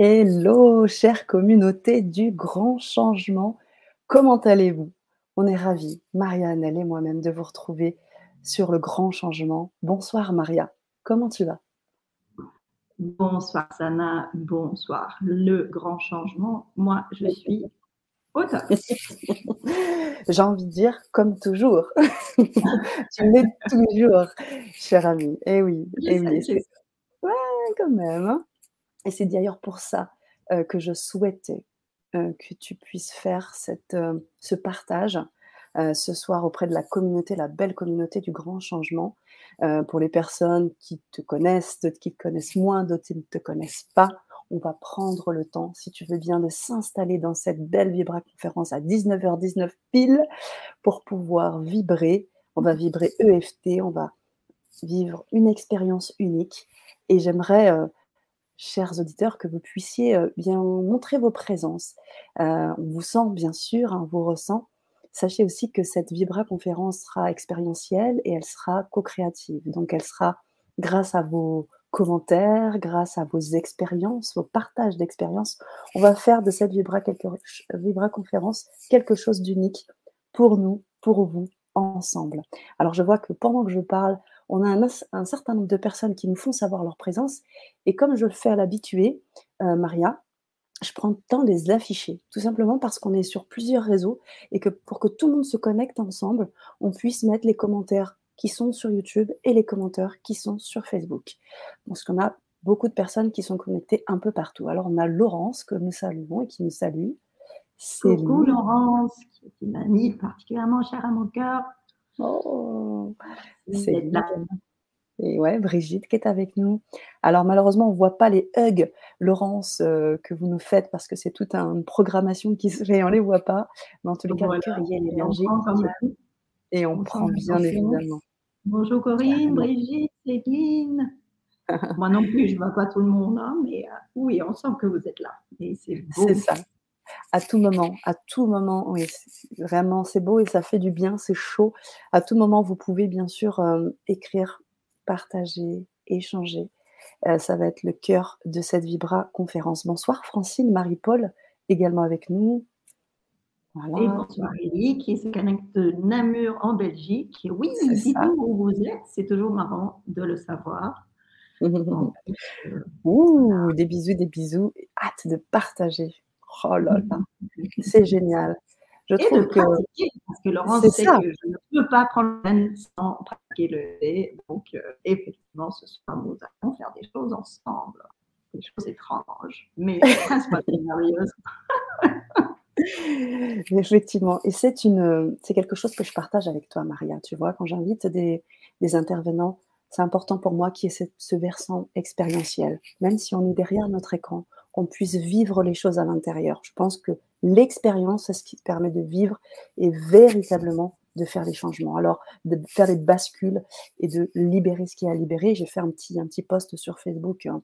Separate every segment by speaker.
Speaker 1: Hello, chère communauté du grand changement. Comment allez-vous? On est ravis, Marianne, elle et moi-même, de vous retrouver sur le grand changement. Bonsoir Maria, comment tu vas?
Speaker 2: Bonsoir Sana, bonsoir. Le grand changement, moi je suis au top.
Speaker 1: J'ai envie de dire comme toujours. tu l'es toujours, chère amie. Eh oui, eh oui. Ouais, quand même. Hein. Et c'est d'ailleurs pour ça que je souhaitais que tu puisses faire cette, ce partage ce soir auprès de la communauté, la belle communauté du grand changement, pour les personnes qui te connaissent, d'autres qui te connaissent moins, d'autres qui ne te connaissent pas. On va prendre le temps, si tu veux bien, de s'installer dans cette belle Vibra conférence à 19h19 pile pour pouvoir vibrer. On va vibrer EFT, on va vivre une expérience unique. Et j'aimerais chers auditeurs, que vous puissiez bien montrer vos présences. on vous sent, bien sûr, hein, on vous ressent. Sachez aussi que cette Vibra conférence sera expérientielle et elle sera co-créative. Donc, elle sera grâce à vos commentaires, grâce à vos expériences, vos partages d'expériences. On va faire de cette Vibra, Vibra conférence quelque chose d'unique pour nous, pour vous, ensemble. Alors, je vois que pendant que je parle, on a un, certain nombre de personnes qui nous font savoir leur présence. Et comme je le fais à l'habitué, euh, Maria, je prends le temps de les afficher, tout simplement parce qu'on est sur plusieurs réseaux et que pour que tout le monde se connecte ensemble, on puisse mettre les commentaires qui sont sur YouTube et les commentaires qui sont sur Facebook. Parce qu'on a beaucoup de personnes qui sont connectées un peu partout. Alors on a Laurence que nous saluons et qui nous salue.
Speaker 2: Coucou Laurence, qui est une amie particulièrement chère à mon cœur. Oh,
Speaker 1: c'est Et ouais, Brigitte qui est avec nous. Alors malheureusement, on ne voit pas les hugs, Laurence, euh, que vous nous faites parce que c'est toute une programmation qui se fait, on ne les voit pas. Mais en tous les cas, cœur, il y a l'énergie. Et on, prend bien évidemment.
Speaker 2: Bonjour Corinne, Brigitte, Céline. Moi non plus, je ne vois pas tout le monde, hein, mais euh, oui, on sent que vous êtes là.
Speaker 1: Et c'est C'est ça à tout moment, à tout moment. Oui, vraiment, c'est beau et ça fait du bien, c'est chaud. À tout moment, vous pouvez bien sûr euh, écrire, partager, échanger. Euh, ça va être le cœur de cette Vibra conférence. Bonsoir Francine, Marie-Paul, également avec nous.
Speaker 2: Voilà. Et bonsoir Élie, qui se connecte de Namur en Belgique. Oui, dites-nous où vous êtes, c'est toujours marrant de le savoir.
Speaker 1: Euh, Ouh, des bisous, des bisous. Hâte de partager. Oh là là, c'est génial.
Speaker 2: Je trouve que parce que Laurence sait que je ne peux pas prendre le sans pratiquer le thé. Donc, euh, effectivement, ce soir, nous allons faire des choses ensemble. Des choses étranges, mais pas merveilleuses.
Speaker 1: Effectivement, et c'est une, c'est quelque chose que je partage avec toi, Maria. Tu vois, quand j'invite des, des intervenants, c'est important pour moi qu'il y ait ce versant expérientiel, même si on est derrière notre écran qu'on puisse vivre les choses à l'intérieur. Je pense que l'expérience, c'est ce qui permet de vivre et véritablement de faire les changements. Alors, de faire des bascules et de libérer ce qui est à libérer. J'ai fait un petit, un petit post sur Facebook hein,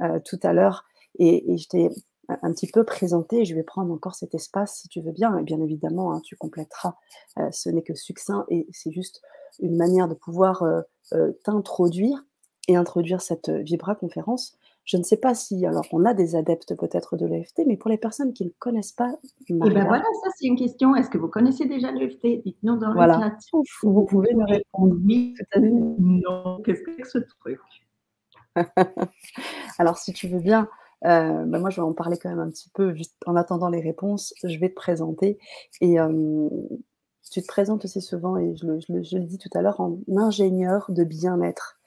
Speaker 1: euh, tout à l'heure et, et je t'ai un petit peu présenté. Je vais prendre encore cet espace si tu veux bien. Et bien évidemment, hein, tu compléteras. Euh, ce n'est que succinct et c'est juste une manière de pouvoir euh, t'introduire et introduire cette Vibra conférence je ne sais pas si, alors on a des adeptes peut-être de l'EFT, mais pour les personnes qui ne connaissent pas.
Speaker 2: Et eh ben voilà, ça c'est une question. Est-ce que vous connaissez déjà l'EFT Dites-nous dans
Speaker 1: voilà. le chat. Vous pouvez me répondre.
Speaker 2: Oui, non. Qu'est-ce que c'est ce truc?
Speaker 1: Alors si tu veux bien, euh, ben moi je vais en parler quand même un petit peu, juste en attendant les réponses, je vais te présenter. Et euh, tu te présentes aussi souvent, et je le, je le dis tout à l'heure, en ingénieur de bien-être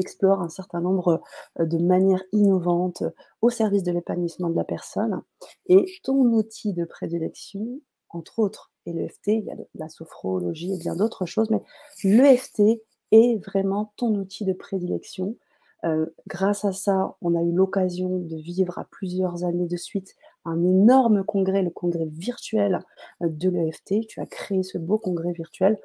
Speaker 1: explores un certain nombre euh, de manières innovantes euh, au service de l'épanouissement de la personne. Et ton outil de prédilection, entre autres, et l'EFT, il y a de la sophrologie et bien d'autres choses, mais l'EFT est vraiment ton outil de prédilection. Euh, grâce à ça, on a eu l'occasion de vivre à plusieurs années de suite un énorme congrès, le congrès virtuel de l'EFT. Tu as créé ce beau congrès virtuel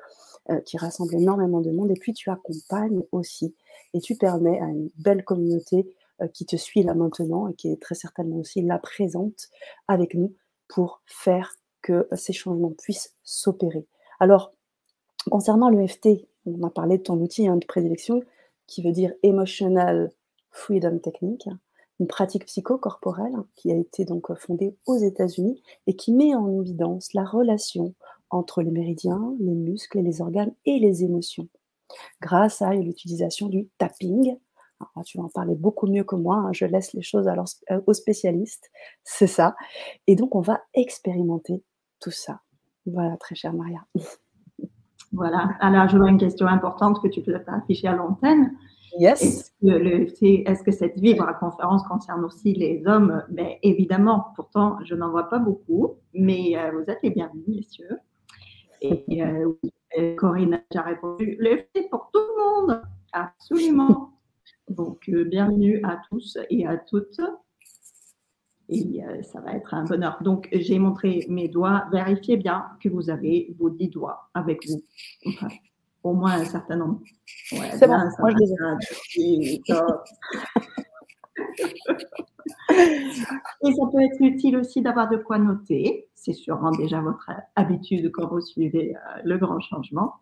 Speaker 1: qui rassemble énormément de monde et puis tu accompagnes aussi et tu permets à une belle communauté euh, qui te suit là maintenant et qui est très certainement aussi là présente avec nous pour faire que ces changements puissent s'opérer. Alors, concernant l'EFT, on a parlé de ton outil hein, de prédilection qui veut dire Emotional Freedom Technique. une pratique psychocorporelle qui a été donc fondée aux États-Unis et qui met en évidence la relation entre les méridiens, les muscles les organes et les émotions grâce à l'utilisation du tapping. tu vas en parler beaucoup mieux que moi, hein, je laisse les choses alors, euh, aux spécialistes, c'est ça. Et donc, on va expérimenter tout ça. Voilà, très chère Maria.
Speaker 2: Voilà. Alors, j'aurais une question importante que tu peux afficher à l'antenne.
Speaker 1: Yes.
Speaker 2: Est-ce que, cette vibre à conférence concerne aussi les hommes? Mais ben, évidemment, pourtant, je n'en vois pas beaucoup, mais euh, vous êtes les bienvenus, messieurs. Et euh, Corinne a déjà répondu le pour tout le monde, absolument. Donc, euh, bienvenue à tous et à toutes. Et euh, ça va être un bonheur. Donc, j'ai montré mes doigts. Vérifiez bien que vous avez vos dix doigts avec vous. Enfin, au moins un certain nombre.
Speaker 1: C'est bon, moi je les ai.
Speaker 2: Et ça peut être utile aussi d'avoir de quoi noter. C'est sûrement déjà votre habitude quand vous suivez euh, le grand changement.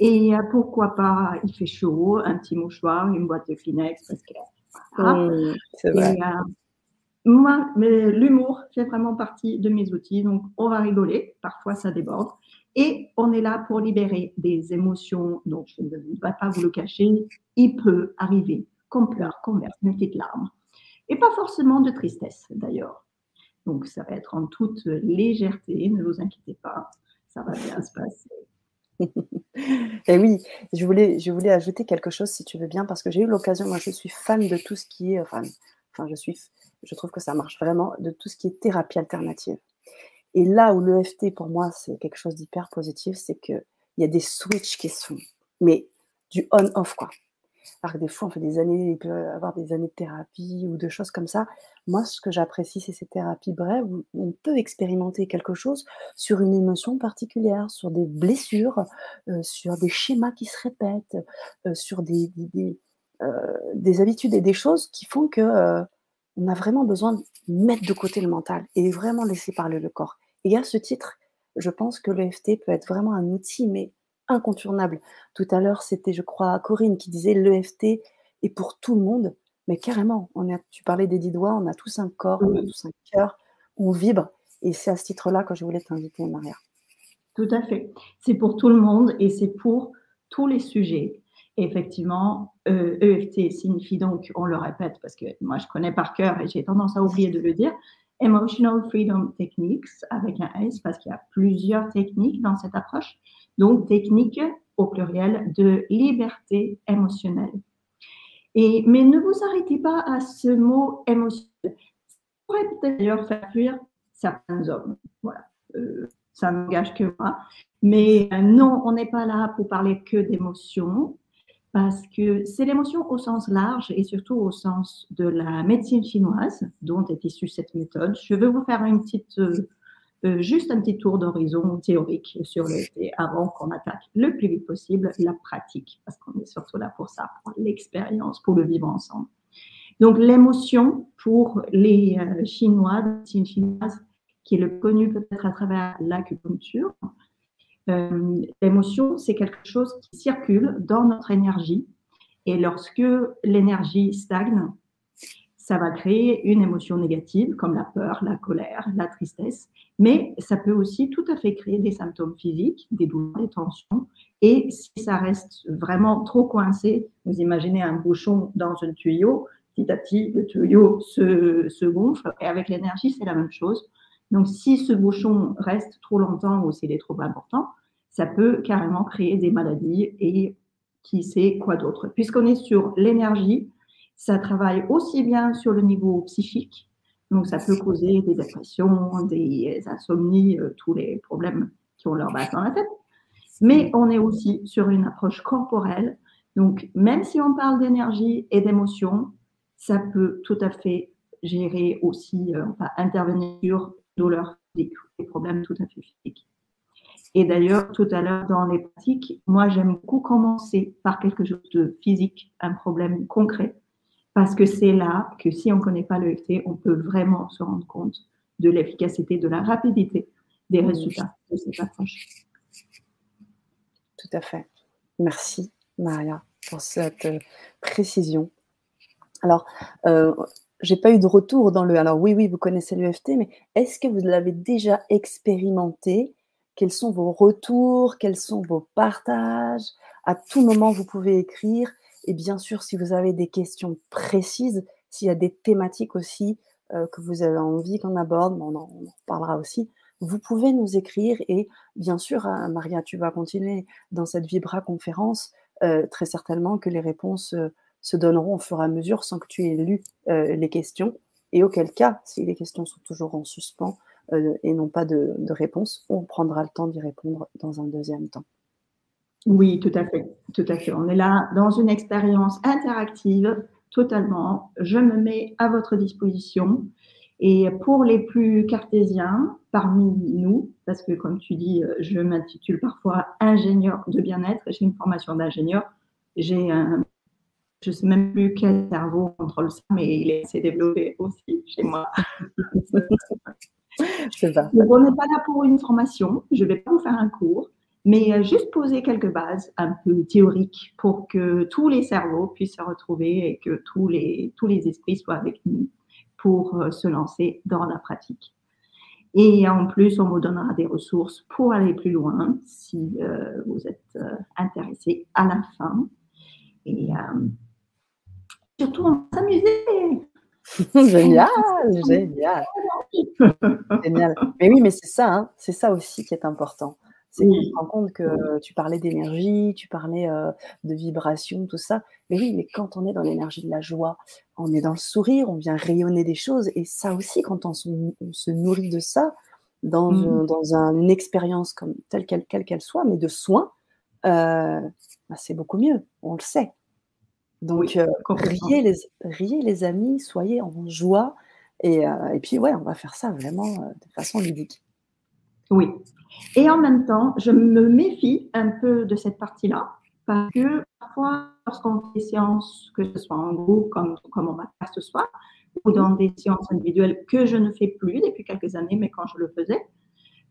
Speaker 2: Et euh, pourquoi pas, il fait chaud, un petit mouchoir, une boîte de Kleenex, parce que.
Speaker 1: Mmh, c'est vrai.
Speaker 2: Euh, moi, l'humour fait vraiment partie de mes outils. Donc, on va rigoler. Parfois, ça déborde. Et on est là pour libérer des émotions. Donc, je ne vais pas vous le cacher. Il peut arriver qu'on pleure, qu'on verse une petite larme et pas forcément de tristesse d'ailleurs. Donc ça va être en toute légèreté, ne vous inquiétez pas, ça va bien se passer.
Speaker 1: et oui, je voulais, je voulais ajouter quelque chose si tu veux bien, parce que j'ai eu l'occasion, moi je suis fan de tout ce qui est, enfin, enfin je suis, je trouve que ça marche vraiment, de tout ce qui est thérapie alternative. Et là où l'EFT pour moi c'est quelque chose d'hyper positif, c'est qu'il y a des switches qui sont, mais du on-off quoi. Alors que des fois, on fait des années, il peut avoir des années de thérapie ou de choses comme ça. Moi, ce que j'apprécie, c'est ces thérapies brèves où on peut expérimenter quelque chose sur une émotion particulière, sur des blessures, euh, sur des schémas qui se répètent, euh, sur des, euh, des, habitudes et des choses qui font que on a vraiment besoin de mettre de côté le mental et vraiment laisser parler le corps. Et à ce titre, je pense que l'EFT peut être vraiment un outil, mais incontournable. Tout à l'heure, c'était, je crois, Corinne qui disait l'EFT est pour tout le monde. Mais carrément, on a, tu parlais des dix doigts, on a tous un corps, on a tous un cœur, on vibre. Et c'est à ce titre-là que je voulais t'inviter, Maria.
Speaker 2: Tout à fait. C'est pour tout le monde et c'est pour tous les sujets. effectivement, EFT euh, e signifie donc, on le répète parce que moi je connais par cœur et j'ai tendance à oublier de le dire, Emotional Freedom Techniques avec un S parce qu'il y a plusieurs techniques dans cette approche. Donc, technique au pluriel de liberté émotionnelle. Et, mais ne vous arrêtez pas à ce mot émotionnel. Ça pourrait d'ailleurs faire fuir certains hommes. Voilà. Euh, ça n'engage que moi. Mais euh, non, on n'est pas là pour parler que d'émotions parce que c'est l'émotion au sens large et surtout au sens de la médecine chinoise dont est issue cette méthode. Je vais vous faire une petite, euh, euh, juste un petit tour d'horizon théorique sur le avant qu'on attaque le plus vite possible la pratique, parce qu'on est surtout là pour ça, pour l'expérience, pour le vivre ensemble. Donc l'émotion pour les euh, Chinois, la médecine chinoise, qui est le connu peut-être à travers l'acupuncture, euh, l'émotion, c'est quelque chose qui circule dans notre énergie. Et lorsque l'énergie stagne, ça va créer une émotion négative comme la peur, la colère, la tristesse. Mais ça peut aussi tout à fait créer des symptômes physiques, des douleurs, des tensions. Et si ça reste vraiment trop coincé, vous imaginez un bouchon dans un tuyau, petit à petit, le tuyau se, se gonfle. Et avec l'énergie, c'est la même chose. Donc, si ce bouchon reste trop longtemps ou s'il est trop important, ça peut carrément créer des maladies et qui sait quoi d'autre. Puisqu'on est sur l'énergie, ça travaille aussi bien sur le niveau psychique, donc ça peut causer des dépressions, des insomnies, euh, tous les problèmes qui ont leur base dans la tête. Mais on est aussi sur une approche corporelle. Donc même si on parle d'énergie et d'émotion, ça peut tout à fait gérer aussi, euh, intervenir sur douleurs physiques, des problèmes tout à fait physiques. Et d'ailleurs, tout à l'heure, dans les pratiques, moi, j'aime beaucoup commencer par quelque chose de physique, un problème concret, parce que c'est là que si on ne connaît pas l'EFT, on peut vraiment se rendre compte de l'efficacité, de la rapidité des résultats de cette approche.
Speaker 1: Tout à fait. Merci, Maria, pour cette euh, précision. Alors, euh, j'ai pas eu de retour dans le. Alors oui, oui, vous connaissez l'EFT, mais est-ce que vous l'avez déjà expérimenté Quels sont vos retours? Quels sont vos partages? À tout moment, vous pouvez écrire. Et bien sûr, si vous avez des questions précises, s'il y a des thématiques aussi euh, que vous avez envie qu'on aborde, on en, parlera aussi, vous pouvez nous écrire. Et bien sûr, hein, Maria, tu vas continuer dans cette Vibra conférence. Euh, très certainement que les réponses euh, se donneront au fur et à mesure sans que tu aies lu euh, les questions. Et auquel cas, si les questions sont toujours en suspens et n'ont pas de, réponse, on prendra le temps d'y répondre dans un deuxième temps.
Speaker 2: Oui, tout à fait, tout à fait. On est là dans une expérience interactive totalement. Je me mets à votre disposition. Et pour les plus cartésiens parmi nous, parce que comme tu dis, je m'intitule parfois ingénieur de bien-être, j'ai une formation d'ingénieur, j'ai un je ne sais même plus quel cerveau contrôle ça, mais il est assez développé aussi chez moi. on n'est pas là pour une formation. Je ne vais pas vous faire un cours, mais euh, juste poser quelques bases un peu théoriques pour que tous les cerveaux puissent se retrouver et que tous les, tous les esprits soient avec nous pour euh, se lancer dans la pratique. Et en plus, on vous donnera des ressources pour aller plus loin si euh, vous êtes intéressé à la fin. Et surtout on s'amuser.
Speaker 1: génial, génial. génial. Mais oui, mais c'est ça, hein, c'est ça aussi qui est important. C'est qu'on se rend compte que tu parlais d'énergie, tu parlais euh, de vibration, tout ça. Mais oui, mais quand on est dans l'énergie de la joie, on est dans le sourire, on vient rayonner des choses. Et ça aussi, quand on se, nourrit de ça, dans, mmh. dans une expérience comme telle qu'elle qu'elle soit, mais de soins, euh, bah, c'est beaucoup mieux. On le sait. Donc, euh, riez, les, riez, les, amis, soyez en joie. Et, euh, et, puis, ouais, on va faire ça vraiment euh, de façon ludique.
Speaker 2: Oui. Et en même temps, je me méfie un peu de cette partie-là, parce que parfois, lorsqu'on fait des séances, que ce soit en groupe, comme, comme on va faire ce soir, ou dans des séances individuelles que je ne fais plus depuis quelques années, mais quand je le faisais,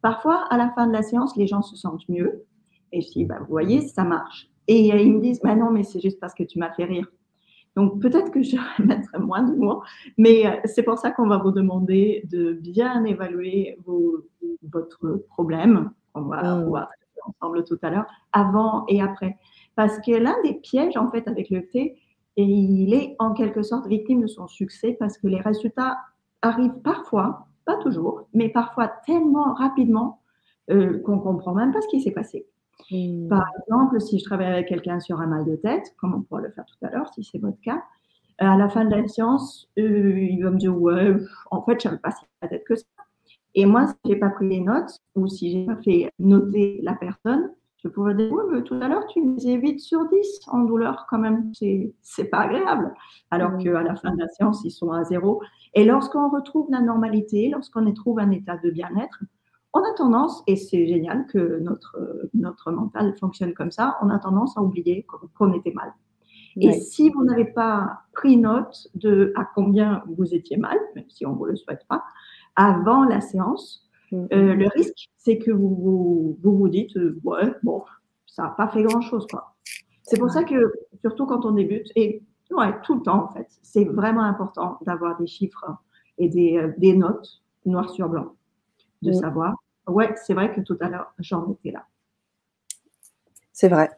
Speaker 2: parfois, à la fin de la séance, les gens se sentent mieux. Et je dis, bah, vous voyez, ça marche. Et ils me disent, bah non, mais c'est juste parce que tu m'as fait rire. Donc peut-être que je mettrai moins de mots, mais euh, c'est pour ça qu'on va vous demander de bien évaluer votre problème. On va mmh. voir ensemble tout à l'heure, avant et après. Parce que l'un des pièges, en fait, avec le thé, et il est en quelque sorte victime de son succès parce que les résultats arrivent parfois, pas toujours, mais parfois tellement rapidement euh, qu'on ne comprend même pas ce qui s'est passé. Mmh. Par exemple, si je travaille avec quelqu'un sur un mal de tête, comme on pourra le faire tout à l'heure, si c'est votre cas, à la fin de la séance, euh, il va me dire Ouais, en fait, je n'avais pas si la tête que ça. Et moi, si je n'ai pas pris les notes ou si je n'ai pas fait noter la personne, je pourrais dire Oui, mais tout à l'heure, tu me disais 8 sur 10 en douleur, quand même. C'est pas agréable. Alors mmh. qu'à la fin de la séance, ils sont à zéro. Et lorsqu'on retrouve la normalité, lorsqu'on trouve un état de bien-être, on a tendance, et c'est génial que notre, notre mental fonctionne comme ça, on a tendance à oublier qu'on était mal. Et si vous n'avez pas pris note de à combien vous étiez mal, même si on ne vous le souhaite pas, avant la séance, mm-hmm. euh, le risque, c'est que vous vous, vous, dites, euh, ouais, bon, ça n'a pas fait grand-chose. quoi. C'est pour ça que, surtout quand on débute, et ouais, tout le temps en fait, c'est vraiment important d'avoir des chiffres et des, euh, des notes noir sur blanc, de savoir ouais, c'est vrai que tout à l'heure, j'en étais là.
Speaker 1: C'est vrai.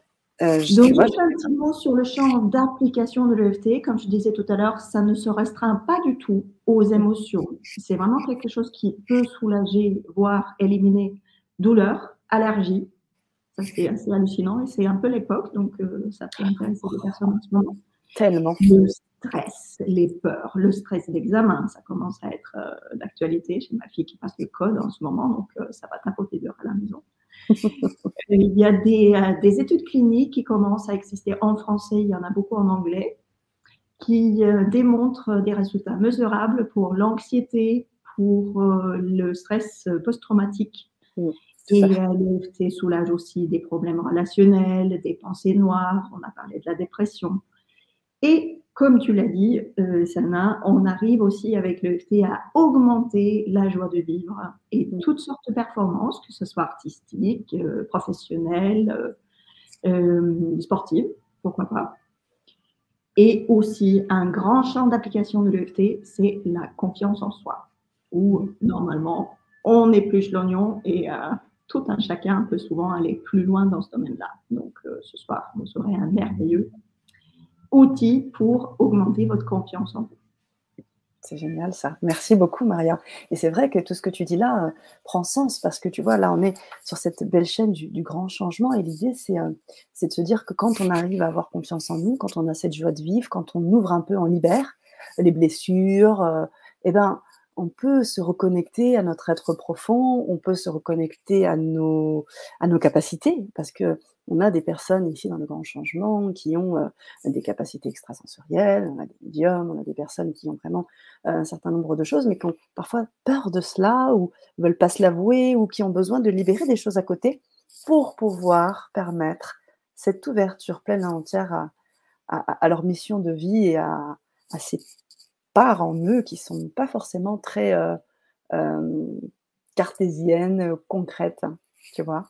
Speaker 2: Euh, Donc, je un petit mot sur le champ d'application de l'EFT. Comme je disais tout à l'heure, ça ne se restreint pas du tout aux émotions. C'est vraiment quelque chose qui peut soulager, voire éliminer douleur, allergie. Ça, c'est assez hallucinant et c'est un peu l'époque, donc euh, ça peut intéresser des personnes en ce moment.
Speaker 1: Tellement
Speaker 2: stress, les peurs, le stress d'examen, ça commence à être euh, d'actualité chez ma fille qui passe le code en ce moment, donc euh, ça va tapoter dehors à la maison. il y a des, euh, des, études cliniques qui commencent à exister en français, il y en a beaucoup en anglais, qui démontrent des résultats mesurables pour l'anxiété, pour le stress post-traumatique. Et l'EFT soulage aussi des problèmes relationnels, des pensées noires, on a parlé de la dépression. Et comme tu l'as dit, euh, Sana, on arrive aussi avec le l'EFT à augmenter la joie de vivre et toutes sortes de performances, que ce soit artistiques, euh, professionnelles, euh, sportives, pourquoi pas. Et aussi, un grand champ d'application de l'EFT, c'est la confiance en soi, où normalement, on épluche l'oignon et euh, tout un chacun peut souvent aller plus loin dans ce domaine-là. Donc, euh, ce soir, vous aurez un merveilleux outil pour augmenter votre confiance en vous.
Speaker 1: C'est génial ça. Merci beaucoup Maria. Et c'est vrai que tout ce que tu dis là euh, prend sens parce que tu vois, là on est sur cette belle chaîne du, grand changement et l'idée euh, c'est de se dire que quand on arrive à avoir confiance en nous, quand on a cette joie de vivre, quand on ouvre un peu, on libère les blessures, euh, eh ben on peut se reconnecter à notre être profond, on peut se reconnecter à nos, à nos capacités, parce que on a des personnes ici dans le grand changement qui ont euh, des capacités extrasensorielles, on a des médiums, on a des personnes qui ont vraiment euh, un certain nombre de choses, mais qui ont parfois peur de cela ou ne veulent pas se l'avouer ou qui ont besoin de libérer des choses à côté pour pouvoir permettre cette ouverture pleine et entière à, leur mission de vie et à, ces parts en eux qui sont pas forcément très euh, cartésiennes, concrètes, tu vois?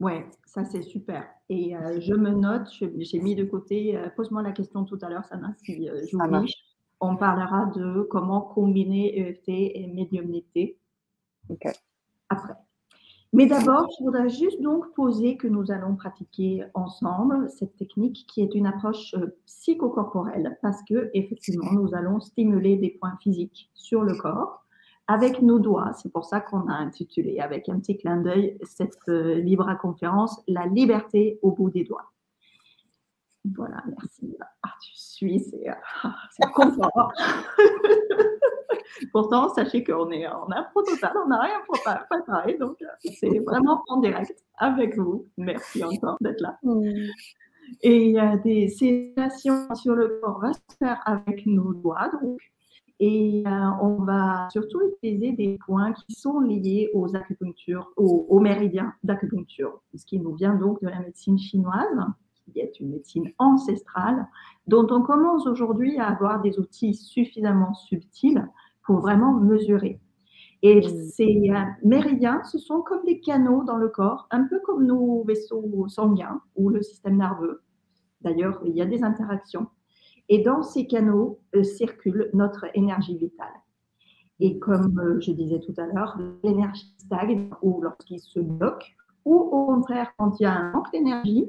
Speaker 2: Ouais, ça c'est super. Et euh, je me note, j'ai mis de côté, euh, pose-moi la question tout à l'heure, Sana, si euh, j'oublie. On parlera de comment combiner EFT et médiumnité après. Mais d'abord, je voudrais juste donc poser que nous allons pratiquer ensemble cette technique qui est une approche psychocorporelle parce que effectivement, nous allons stimuler des points physiques sur le corps avec nos doigts. C'est pour ça qu'on a intitulé avec un petit clin d'œil cette euh, libre conférence La liberté au bout des doigts. Voilà, merci. Ah, tu suis, c'est ah, confort. Pourtant, sachez qu'on est en impro total, on n'a rien pour préparer, donc euh, c'est vraiment en direct avec vous. Merci encore d'être là. Et il y a des sédations sur le corps, va se faire avec nos doigts. Donc, et euh, on va surtout utiliser des points qui sont liés aux acupunctures, aux, méridiens d'acupuncture, ce qui nous vient donc de la médecine chinoise, qui est une médecine ancestrale, dont on commence aujourd'hui à avoir des outils suffisamment subtils pour vraiment mesurer. Et ces euh, méridiens, ce sont comme des canaux dans le corps, un peu comme nos vaisseaux sanguins ou le système nerveux. D'ailleurs, il y a des interactions. Et dans ces canaux euh, circule notre énergie vitale. Et comme euh, je disais tout à l'heure, l'énergie stagne ou lorsqu'il se bloque, ou au contraire quand il y a un manque d'énergie,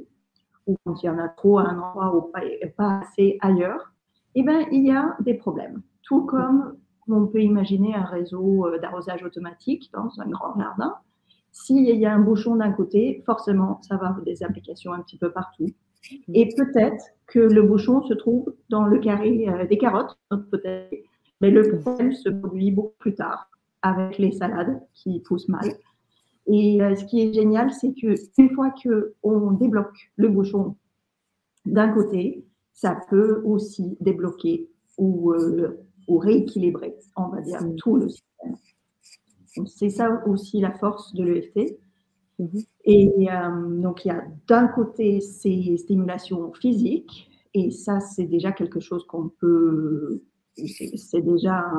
Speaker 2: ou quand il y en a trop à un endroit ou pas, assez ailleurs, eh bien, il y a des problèmes. Tout comme on peut imaginer un réseau euh, d'arrosage automatique dans un grand jardin. S'il y a un bouchon d'un côté, forcément, ça va avoir des applications un petit peu partout. Et peut-être que le bouchon se trouve dans le carré euh, des carottes, peut-être, mais le problème se produit beaucoup plus tard avec les salades qui poussent mal. Et euh, ce qui est génial, c'est qu'une fois qu'on débloque le bouchon d'un côté, ça peut aussi débloquer ou, euh, ou rééquilibrer, on va dire, tout le système. C'est ça aussi la force de l'EFT, Mhm. Et euh, donc, il y a d'un côté ces stimulations physiques, et ça, c'est déjà quelque chose qu'on peut. C'est déjà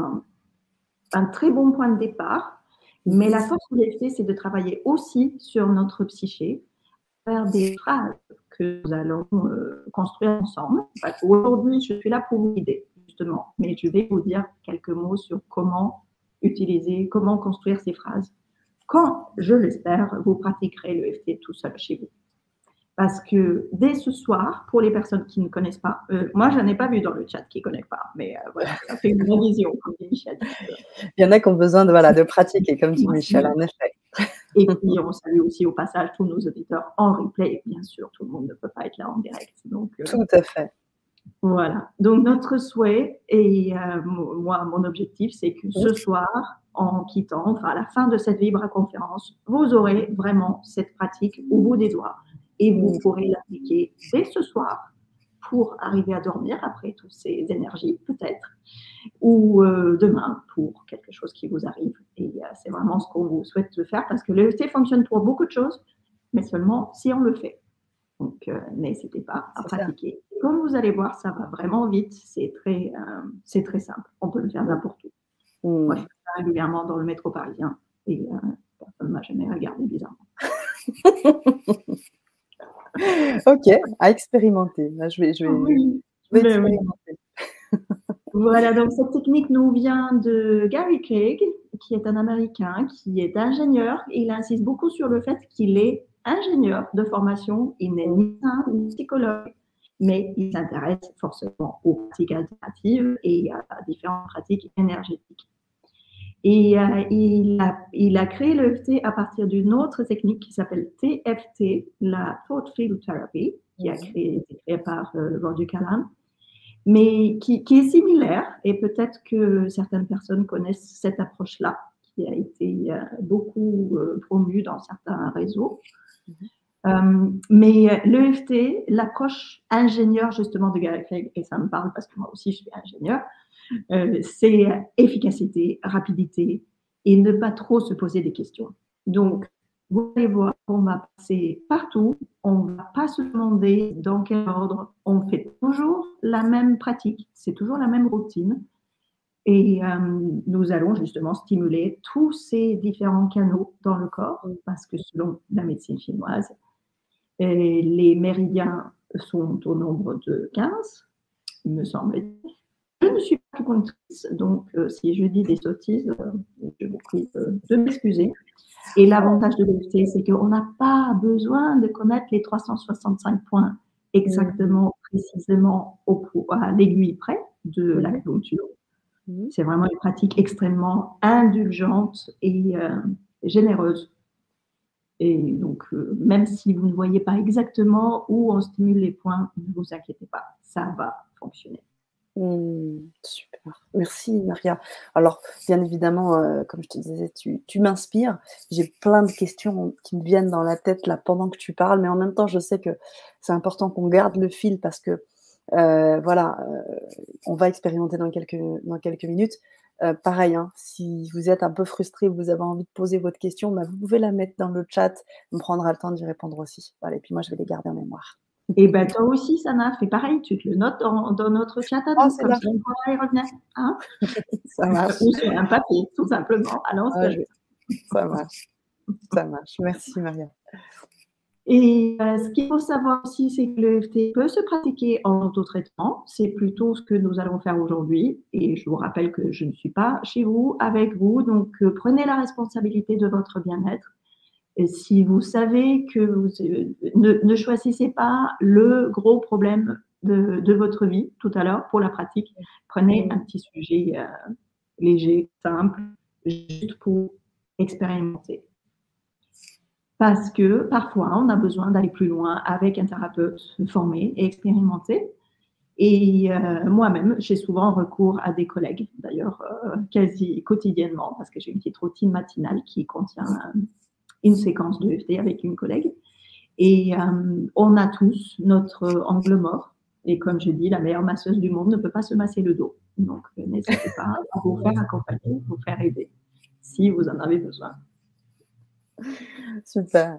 Speaker 2: un, très bon point de départ. Mais la force de l'effet, c'est de travailler aussi sur notre psyché, faire des phrases que nous allons euh, construire ensemble. Aujourd'hui, je suis là pour vous guider, justement, mais je vais vous dire quelques mots sur comment utiliser, comment construire ces phrases quand, je l'espère, vous pratiquerez le FT tout seul chez vous. Parce que dès ce soir, pour les personnes qui ne connaissent pas, euh, moi, je n'en ai pas vu dans le chat qui ne connaissent pas, mais euh, voilà, ça fait une vision, comme dit Michel.
Speaker 1: Il y en a qui ont besoin de, voilà, de pratiquer, comme dit Michel, en effet.
Speaker 2: Et puis, on salue aussi au passage tous nos auditeurs en replay. Bien sûr, tout le monde ne peut pas être là en direct. Donc,
Speaker 1: euh, tout à fait.
Speaker 2: Voilà. Donc, notre souhait et moi, mon objectif, c'est que ce soir, en quittant, enfin à la fin de cette Vibra conférence, vous aurez vraiment cette pratique au bout des doigts et vous pourrez l'appliquer dès ce soir pour arriver à dormir après toutes ces énergies, peut-être, ou euh, demain pour quelque chose qui vous arrive. Et euh, c'est vraiment ce qu'on vous souhaite de faire parce que l'EFT fonctionne pour beaucoup de choses, mais seulement si on le fait. Donc, euh, n'hésitez pas à pratiquer. Comme vous allez voir, ça va vraiment vite. C'est très, c'est très simple. On peut le faire n'importe où. Moi, je fais ça régulièrement dans le métro parisien et euh, personne ne m'a jamais regardé bizarrement.
Speaker 1: ok, à expérimenter. je vais, je vais,
Speaker 2: voilà, donc cette technique nous vient de Gary Craig, qui est un Américain, qui est ingénieur. Et il insiste beaucoup sur le fait qu'il est ingénieur de formation. Il n'est ni un ni psychologue, mais il s'intéresse forcément aux pratiques alternatives et à différentes pratiques énergétiques. Et euh, il, a, il, a, créé l'EFT à partir d'une autre technique qui s'appelle TFT, la Thought Field Therapy, qui a été créée par euh, Roger Callan, mais qui, qui, est similaire. Et peut-être que certaines personnes connaissent cette approche-là, qui a été euh, beaucoup promue dans certains réseaux. Mm-hmm. mais l'EFT, l'approche ingénieur justement de Gary Craig, et ça me parle parce que moi aussi je suis ingénieur, euh, c'est efficacité, rapidité et ne pas trop se poser des questions. Donc, vous allez voir, on va passer partout, on ne va pas se demander dans quel ordre, on fait toujours la même pratique, c'est toujours la même routine. Et euh, nous allons justement stimuler tous ces différents canaux dans le corps, parce que selon la médecine chinoise, euh, les méridiens sont au nombre de 15, il me semble. Je ne suis pas acupunctrice, donc euh, si je dis des sottises, euh, je vous prie de m'excuser. Et l'avantage de l'EFT, c'est qu'on n'a pas besoin de connaître les 365 points exactement, précisément au, à l'aiguille près de mmh. l'acupuncture. Mmh. C'est vraiment une pratique extrêmement indulgente et généreuse. Et donc, même si vous ne voyez pas exactement où on stimule les points, ne vous inquiétez pas, ça va fonctionner.
Speaker 1: Mmh, super. Merci Maria. Alors, bien évidemment, euh, comme je te disais, tu, m'inspires. J'ai plein de questions qui me viennent dans la tête là pendant que tu parles, mais en même temps, je sais que c'est important qu'on garde le fil parce que, euh, voilà, euh, on va expérimenter dans quelques minutes. Pareil, hein, si vous êtes un peu frustré, vous avez envie de poser votre question, bah, vous pouvez la mettre dans le chat. On prendra le temps d'y répondre aussi. Voilà, et puis moi, je vais les garder en mémoire.
Speaker 2: Et ben toi aussi, Sana, fais pareil, tu te le notes dans, notre chat à oh, comme ça on pourra y revenir. Hein ça marche. Ou sur un papier, tout simplement. Alors,
Speaker 1: ça marche. Ça marche. Merci, Maria.
Speaker 2: Et euh, ce qu'il faut savoir aussi, c'est que l'EFT peut se pratiquer en autotraitement. C'est plutôt ce que nous allons faire aujourd'hui. Et je vous rappelle que je ne suis pas chez vous, avec vous. Donc, euh, prenez la responsabilité de votre bien-être si vous savez que vous euh, ne, choisissez pas le gros problème de, votre vie tout à l'heure pour la pratique, prenez un petit sujet léger, simple, juste pour expérimenter. Parce que parfois, on a besoin d'aller plus loin avec un thérapeute formé et expérimenté. Et euh, moi-même, j'ai souvent recours à des collègues, d'ailleurs quasi quotidiennement, parce que j'ai une petite routine matinale qui contient une séquence de FT avec une collègue. Et euh, on a tous notre angle mort. Et comme je dis, la meilleure masseuse du monde ne peut pas se masser le dos. Donc, n'hésitez pas à vous faire accompagner, vous faire aider, si vous en avez besoin.
Speaker 1: Super.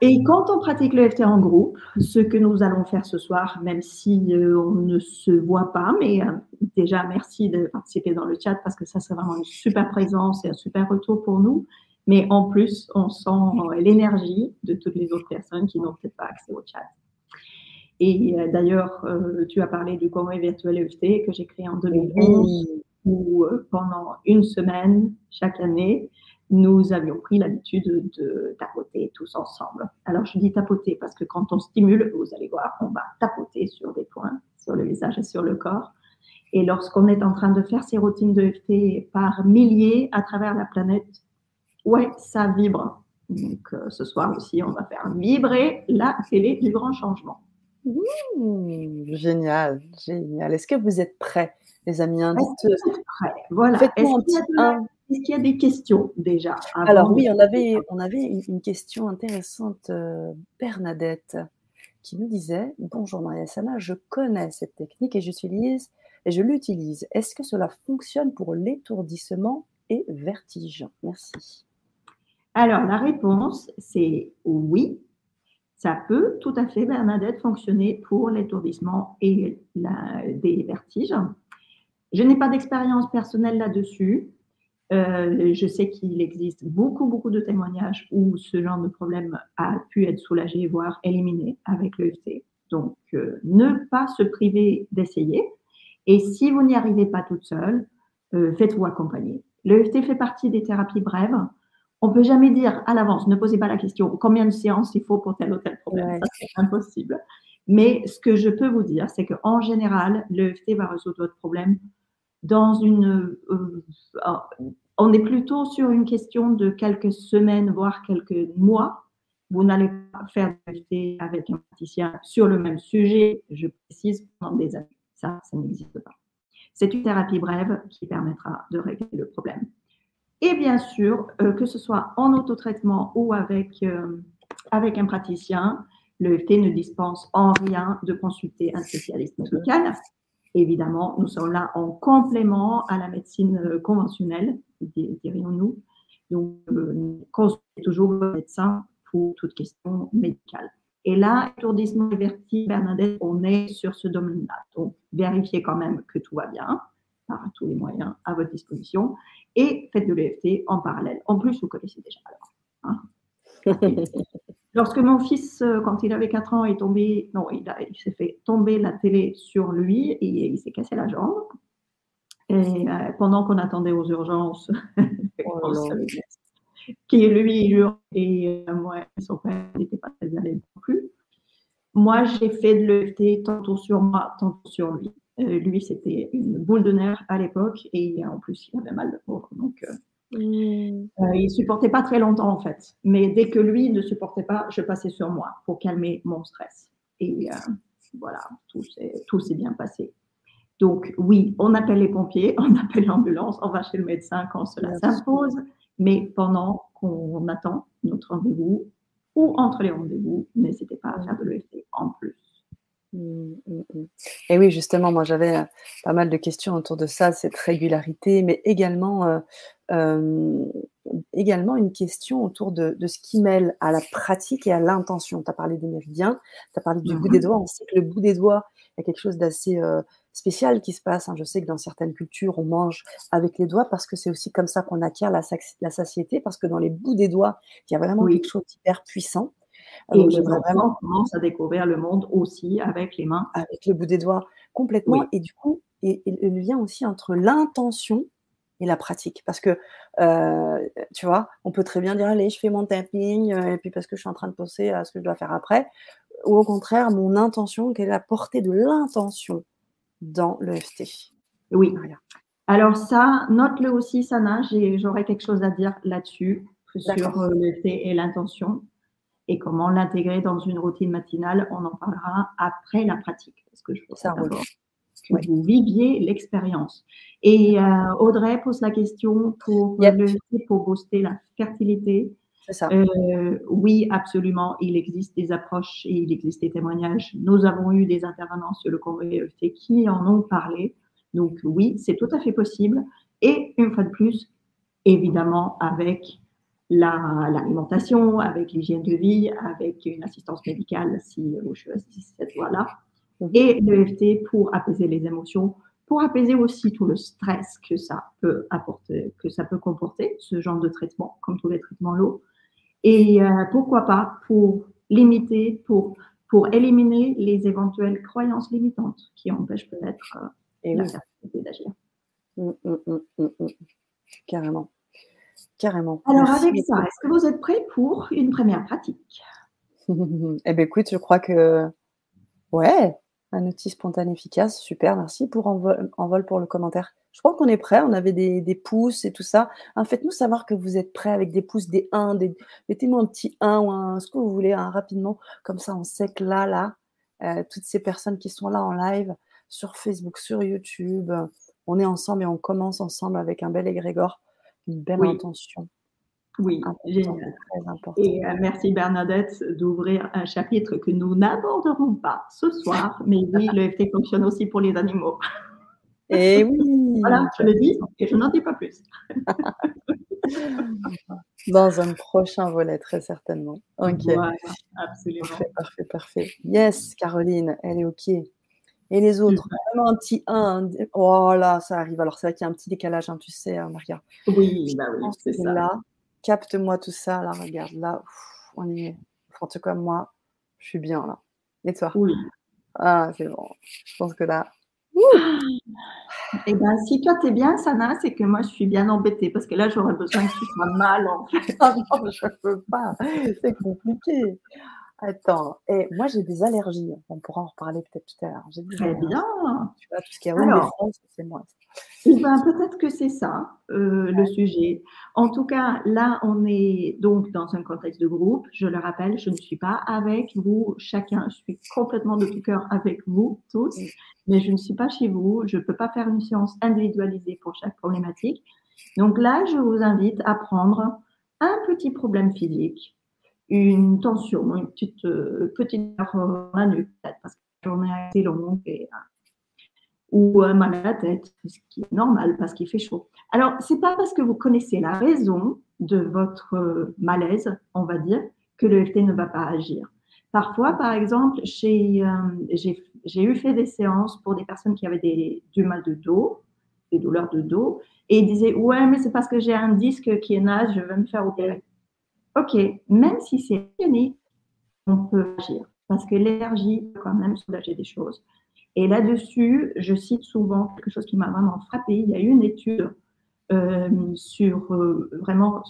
Speaker 2: Et quand on pratique le FT en groupe, ce que nous allons faire ce soir, même si euh, on ne se voit pas, mais euh, déjà merci de participer dans le chat parce que ça c'est vraiment une super présence et un super retour pour nous. Mais en plus, on sent euh, l'énergie de toutes les autres personnes qui n'ont peut-être pas accès au chat. Et d'ailleurs, tu as parlé du congrès virtuel EFT que j'ai créé en 2011, où pendant une semaine, chaque année, nous avions pris l'habitude de tapoter tous ensemble. Alors, je dis tapoter parce que quand on stimule, vous allez voir, on va tapoter sur des points, sur le visage et sur le corps. Et lorsqu'on est en train de faire ces routines de EFT par milliers à travers la planète, Ouais, ça vibre. Donc euh, ce soir aussi, on va faire vibrer la télé du grand changement.
Speaker 1: génial, génial. Est-ce que vous êtes prêts, les amis?
Speaker 2: Est-ce prêts? Voilà. Est-ce qu'il y, a des questions déjà
Speaker 1: Alors oui, on avait, on avait une, question intéressante, euh, Bernadette, qui nous disait Bonjour Maria Sana, je connais cette technique et j'utilise et je l'utilise. Est-ce que cela fonctionne pour l'étourdissement et vertige? Merci.
Speaker 2: Alors, la réponse, c'est oui. Ça peut tout à fait, Bernadette, fonctionner pour l'étourdissement et la, des vertiges. Je n'ai pas d'expérience personnelle là-dessus. Euh, je sais qu'il existe beaucoup, beaucoup de témoignages où ce genre de problème a pu être soulagé, voire éliminé avec l'EFT. Donc, euh, ne pas se priver d'essayer. Et si vous n'y arrivez pas toute seule, euh, faites-vous accompagner. L'EFT fait partie des thérapies brèves. On ne peut jamais dire à l'avance, ne posez pas la question combien de séances il faut pour tel ou tel problème. Ça, c'est impossible. Mais ce que je peux vous dire, c'est qu'en général, l'EFT va résoudre votre problème dans une. Euh, on est plutôt sur une question de quelques semaines, voire quelques mois. Vous n'allez pas faire l'EFT avec un praticien sur le même sujet, je précise, pendant des années. Ça, ça n'existe pas. C'est une thérapie brève qui permettra de régler le problème. Et bien sûr, euh, que ce soit en autotraitement ou avec, euh, avec un praticien, l'EFT ne dispense en rien de consulter un spécialiste médical. Évidemment, nous sommes là en complément à la médecine euh, conventionnelle, dirions-nous. Donc, consultez toujours votre médecin pour toute question médicale. Et là, étourdissement et vertige, Bernadette, on est sur ce domaine-là. Donc, vérifiez quand même que tout va bien, par tous les moyens à votre disposition, et faites de l'EFT en parallèle. En plus, vous connaissez déjà alors. Hein. Lorsque mon fils, euh, quand il avait 4 ans, est tombé, non, il, s'est fait tomber la télé sur lui et il s'est cassé la jambe. Et euh, pendant qu'on attendait aux urgences, oh qui lui jure et euh, moi son père n'était pas très l'aise non plus. Moi, j'ai fait de l'EFT tantôt sur moi, tantôt sur lui. Euh, lui, c'était une boule de nerfs à l'époque et en plus, il avait mal de pauvre. Donc, euh, mmh. il supportait pas très longtemps en fait. Mais dès que lui ne supportait pas, je passais sur moi pour calmer mon stress. Et voilà, tout s'est bien passé. Donc oui, on appelle les pompiers, on appelle l'ambulance, on va chez le médecin quand cela s'impose. Mais pendant qu'on attend notre rendez-vous ou entre les rendez-vous, n'hésitez pas à faire de l'EFT en plus.
Speaker 1: Mmh, mmh, mmh. Et oui, justement, moi j'avais euh, pas mal de questions autour de ça, cette régularité, mais également, euh, euh, également une question autour de, ce qui mêle à la pratique et à l'intention. Tu as parlé des méridiens, tu as parlé du bout des doigts. On sait que le bout des doigts, il y a quelque chose d'assez spécial qui se passe. Hein. Je sais que dans certaines cultures, on mange avec les doigts parce que c'est aussi comme ça qu'on acquiert la, satiété, parce que dans les bouts des doigts, il y a vraiment quelque chose d'hyper puissant.
Speaker 2: Et les vraiment commence à découvrir le monde aussi avec les mains.
Speaker 1: Avec le bout des doigts, complètement. Et du coup, et, le lien aussi entre l'intention et la pratique. Parce que, euh, tu vois, on peut très bien dire, allez, je fais mon tapping, euh, et puis parce que je suis en train de penser à ce que je dois faire après. Ou au contraire, mon intention, quelle est la portée de l'intention dans l'EFT.
Speaker 2: Oui. Alors ça, note-le aussi, Sana, j'aurais quelque chose à dire là-dessus, sur l'EFT et l'intention, et comment l'intégrer dans une routine matinale. On en parlera après la pratique, parce que je veux ça que vous viviez l'expérience. Et euh, Audrey pose la question pour pour booster la fertilité. Ça. Euh, oui, absolument. Il existe des approches et il existe des témoignages. Nous avons eu des intervenants sur le congrès EFT qui en ont parlé. Donc oui, c'est tout à fait possible. Et une fois de plus, évidemment, avec l'alimentation, avec l'hygiène de vie, avec une assistance médicale si vous choisissez cette voie-là. Et l'EFT pour apaiser les émotions, pour apaiser aussi tout le stress que ça peut apporter, que ça peut comporter, ce genre de traitement, comme tous les traitements lourds. Et euh, pourquoi pas pour limiter, pour, pour éliminer les éventuelles croyances limitantes qui empêchent peut-être euh, la capacité d'agir.
Speaker 1: Mmh, mmh, mmh, Carrément. Carrément.
Speaker 2: Alors avec ça, est-ce que vous êtes prêts pour une première pratique?
Speaker 1: Eh bien écoute, je crois que ouais, un outil spontané efficace, super, merci pour envol, envol pour le commentaire. Je crois qu'on est prêt. On avait des, pouces et tout ça. Hein, faites-nous savoir que vous êtes prêts avec des pouces, des 1, des... mettez-nous un petit 1 ou un, ce que vous voulez hein, rapidement. Comme ça, on sait que là, là, euh, toutes ces personnes qui sont là en live sur Facebook, sur YouTube, on est ensemble et on commence ensemble avec un bel égrégore, une belle intention.
Speaker 2: Oui, génial. Et euh, merci Bernadette d'ouvrir un chapitre que nous n'aborderons pas ce soir, mais oui, le FT fonctionne aussi pour les animaux.
Speaker 1: Et oui.
Speaker 2: Voilà, je le dis et je n'en dis pas plus.
Speaker 1: Dans un prochain volet, très certainement.
Speaker 2: Ok. Voilà, absolument.
Speaker 1: Parfait, parfait, parfait. Yes, Caroline, elle est OK. Et les autres, vraiment un petit 1. Oh là, ça arrive. Alors, c'est vrai qu'il y a un petit décalage, hein, tu sais, hein, Maria.
Speaker 2: Oui, bah oui, c'est ça.
Speaker 1: Là, capte-moi tout ça. Là, regarde, là, on y est. En tout cas, moi, je suis bien là. Et toi?
Speaker 2: Oui,
Speaker 1: Ah, c'est bon. Je pense que là.
Speaker 2: Eh bien, si toi, tu es bien, Sana, c'est que moi, je suis bien embêtée parce que là, j'aurais besoin que tu sois mal. En fait.
Speaker 1: Ah non, je ne peux pas. C'est compliqué. Attends, et moi j'ai des allergies. On pourra en reparler peut-être tout à l'heure.
Speaker 2: Très bien.
Speaker 1: Tu vois, tout ce qui est Alors, c'est moi.
Speaker 2: Eh ben, peut-être que c'est ça euh, le sujet. En tout cas, là, on est donc dans un contexte de groupe. Je le rappelle, je ne suis pas avec vous chacun. Je suis complètement de tout cœur avec vous tous, mais je ne suis pas chez vous. Je ne peux pas faire une séance individualisée pour chaque problématique. Donc là, je vous invite à prendre un petit problème physique une tension, une petite, euh, petite peut-être parce que la journée a été longue, et, ou euh, mal à la tête, ce qui est normal parce qu'il fait chaud. Alors, c'est pas parce que vous connaissez la raison de votre euh, malaise, on va dire, que le FT ne va pas agir. Parfois, par exemple, j'ai eu fait des séances pour des personnes qui avaient des, du mal de dos, des douleurs de dos, et ils disaient Ouais, mais c'est parce que j'ai un disque qui est naze, je vais me faire opérer. OK, même si c'est mécanique, on peut agir parce que l'énergie peut quand même soulager des choses. Et là-dessus, je cite souvent quelque chose qui m'a vraiment frappé. Il y a eu une étude euh, sur euh, vraiment,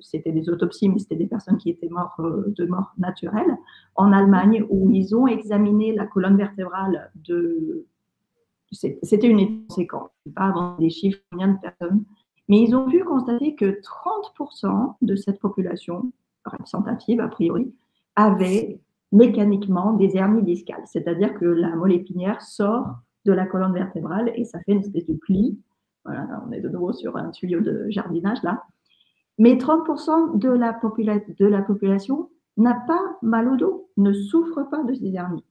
Speaker 2: c'était des autopsies, mais c'était des personnes qui étaient mortes euh, de mort naturelle en Allemagne où ils ont examiné la colonne vertébrale de. C'était une étude conséquente, pas avant des chiffres, combien de personnes mais ils ont pu constater que 30% de cette population représentative, a priori, avait mécaniquement des hernies discales. C'est-à-dire que la moelle épinière sort de la colonne vertébrale et ça fait une espèce de pli. Voilà, on est de nouveau sur un tuyau de jardinage là. Mais 30% de la, de la population n'a pas mal au dos, ne souffre pas de ces hernies.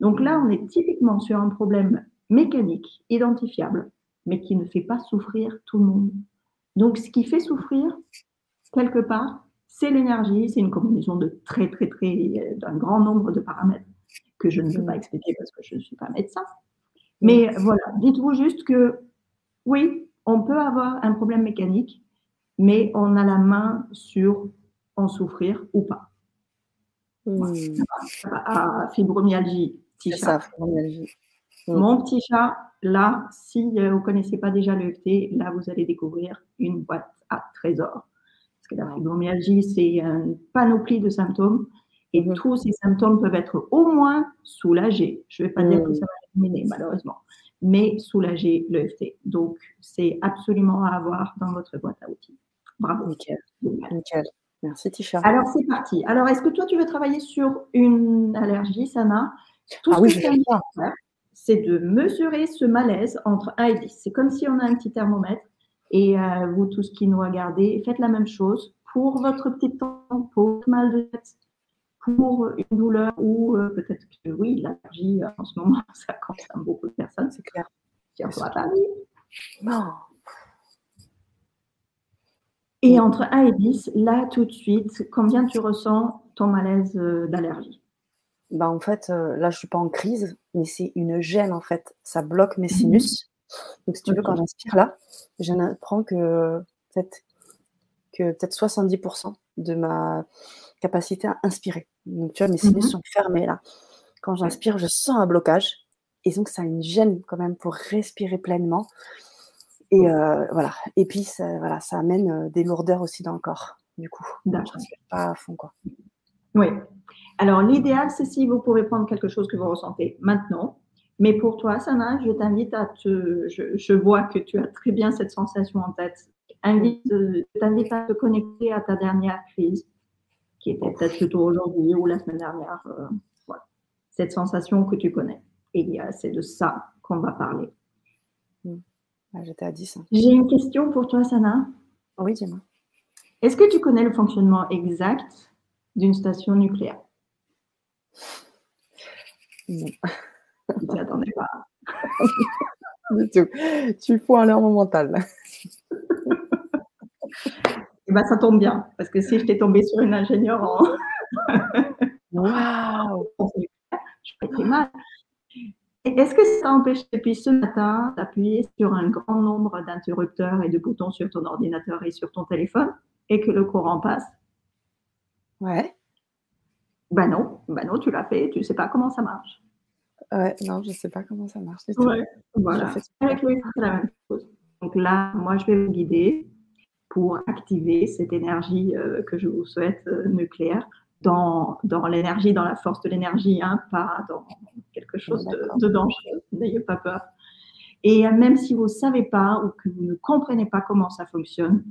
Speaker 2: Donc là, on est typiquement sur un problème mécanique, identifiable, mais qui ne fait pas souffrir tout le monde. Donc, ce qui fait souffrir, quelque part, c'est l'énergie, c'est une combinaison de très, très, très, d'un grand nombre de paramètres que je ne peux pas expliquer parce que je ne suis pas médecin. Mais voilà, dites-vous juste que oui, on peut avoir un problème mécanique, mais on a la main sur en souffrir ou pas. Ah, fibromyalgie, petit chat. Mon petit chat, là, si euh, vous ne connaissez pas déjà l'EFT, là, vous allez découvrir une boîte à trésors. Parce que la fibromyalgie, c'est une panoplie de symptômes. Et mhm. tous ces symptômes peuvent être au moins soulagés. Je ne vais pas dire que ça va éliminer, malheureusement, mais soulager l'EFT. Donc, c'est absolument à avoir dans votre boîte à outils. Bravo.
Speaker 1: Nickel. Nickel. Merci, Tisha.
Speaker 2: Alors, c'est parti. Alors, est-ce que toi, tu veux travailler sur une allergie, Sana?
Speaker 1: Tout ah oui, je vais
Speaker 2: c'est de mesurer ce malaise entre 1 et 10. C'est comme si on a un petit thermomètre et euh, vous tous qui nous regardez, faites la même chose pour votre petit temps, pour mal de tête, pour une douleur ou euh, peut-être que oui, l'allergie euh, en ce moment, ça concerne beaucoup de personnes, c'est clair. Non. Et entre 1 et 10, là tout de suite, combien tu ressens ton malaise d'allergie?
Speaker 1: Bah, en fait, euh, là, je suis pas en crise, mais c'est une gêne, en fait. Ça bloque mes sinus. Donc, si tu veux, quand j'inspire là, j'apprends que peut-être que peut-être 70% de ma capacité à inspirer. Donc, tu vois, mes sinus mmh sont fermés là. Quand j'inspire, je sens un blocage. Et donc, ça a une gêne quand même pour respirer pleinement. Et euh, voilà. Et puis, ça, voilà, ça amène euh, des lourdeurs aussi dans le corps, du coup. Je respire pas à fond, quoi.
Speaker 2: Oui, alors, l'idéal, c'est si vous pouvez prendre quelque chose que vous ressentez maintenant. Mais pour toi, Sana, je t'invite à te. Je, vois que tu as très bien cette sensation en tête. je t'invite à te connecter à ta dernière crise, qui était peut-être plutôt aujourd'hui ou la semaine dernière. Euh, cette sensation que tu connais. Et c'est de ça qu'on va parler.
Speaker 1: Hmm. J'étais à 10. Hein.
Speaker 2: J'ai une question pour toi, Sana.
Speaker 1: Oui, dis-moi.
Speaker 2: Est-ce que tu connais le fonctionnement exact d'une station nucléaire ne attendais pas.
Speaker 1: du tout. Tu fous un mon mental.
Speaker 2: Eh ben, ça tombe bien, parce que si je t'ai tombé sur une ingénieure en.
Speaker 1: Waouh
Speaker 2: Je fais très mal. Est-ce que ça t'empêche depuis ce matin d'appuyer sur un grand nombre d'interrupteurs et de boutons sur ton ordinateur et sur ton téléphone et que le courant passe?
Speaker 1: Ouais.
Speaker 2: Ben non, ben non, tu l'as fait, tu ne sais pas comment ça marche.
Speaker 1: Ouais, non, je ne sais pas comment ça marche.
Speaker 2: Ouais, voilà. Avec c'est la même chose. Donc là, moi, je vais vous guider pour activer cette énergie euh, que je vous souhaite euh, nucléaire dans, dans l'énergie, dans la force de l'énergie, hein, pas dans quelque chose de, de dangereux. N'ayez pas peur. Et même si vous ne savez pas ou que vous ne comprenez pas comment ça fonctionne,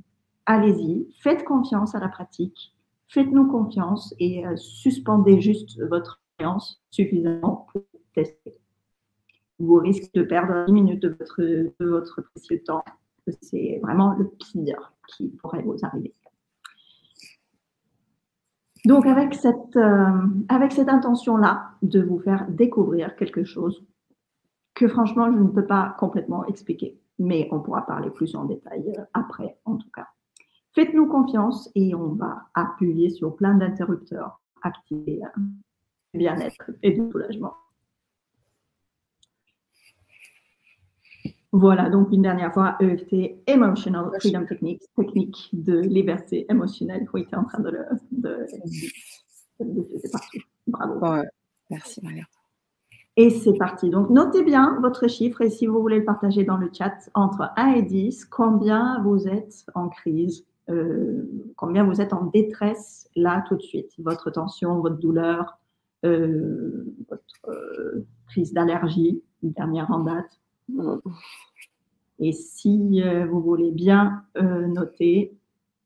Speaker 2: allez-y, faites confiance à la pratique, faites-nous confiance et euh, suspendez juste votre confiance suffisamment pour tester. Vous risquez de perdre 10 minutes de votre, précieux temps. C'est vraiment le pire qui pourrait vous arriver. Donc, avec cette, euh, avec cette intention-là de vous faire découvrir quelque chose que franchement, je ne peux pas complètement expliquer, mais on pourra parler plus en détail euh, après, en tout cas. Faites-nous confiance et on va appuyer sur plein d'interrupteurs, activer le euh, bien-être et du soulagement. Voilà, donc une dernière fois, EFT, Emotional Freedom Techniques, technique de liberté émotionnelle. Oui, tu es en train de le. De, partout. Bravo.
Speaker 1: Merci, Maria.
Speaker 2: Et c'est parti. Donc, notez bien votre chiffre et si vous voulez le partager dans le chat, entre 1 et 10, combien vous êtes en crise, euh, combien vous êtes en détresse là tout de suite? Votre tension, votre douleur, euh, votre euh, crise d'allergie, dernière en date? Et si vous voulez bien noter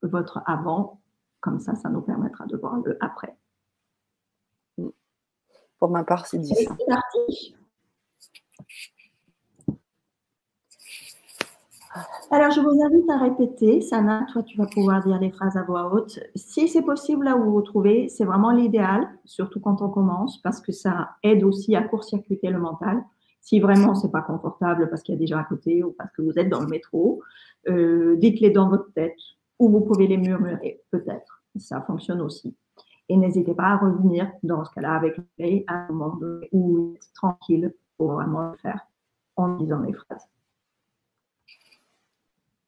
Speaker 2: votre avant, comme ça, ça nous permettra de voir le après.
Speaker 1: Pour ma part, c'est 10. C'est parti.
Speaker 2: Alors, je vous invite à répéter. Sana, toi, tu vas pouvoir dire les phrases à voix haute. Si c'est possible, là où vous vous trouvez, c'est vraiment l'idéal, surtout quand on commence, parce que ça aide aussi à court-circuiter le mental. Si vraiment c'est pas confortable parce qu'il y a des gens à côté ou parce que vous êtes dans le métro, euh, dites-les dans votre tête ou vous pouvez les murmurer, peut-être. Ça fonctionne aussi. Et n'hésitez pas à revenir dans ce cas-là avec lui à un moment où tranquille pour vraiment le faire en disant les phrases.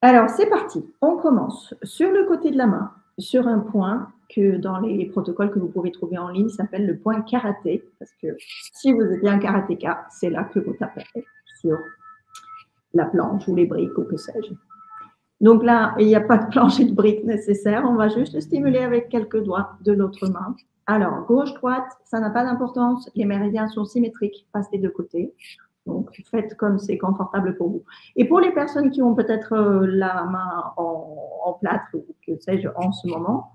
Speaker 2: Alors, c'est parti. On commence sur le côté de la main, sur un point que dans les protocoles que vous pouvez trouver en ligne s'appelle le point karaté. Parce que si vous êtes un karatéka, c'est là que vous tapez sur la planche ou les briques ou que sais-je. Donc là, il n'y a pas de plancher de briques nécessaire. On va juste le stimuler avec quelques doigts de l'autre main. Alors, gauche-droite, ça n'a pas d'importance. Les méridiens sont symétriques, passent des deux côtés. Donc, faites comme c'est confortable pour vous. Et pour les personnes qui ont peut-être euh, la main en, plâtre ou que sais-je en ce moment,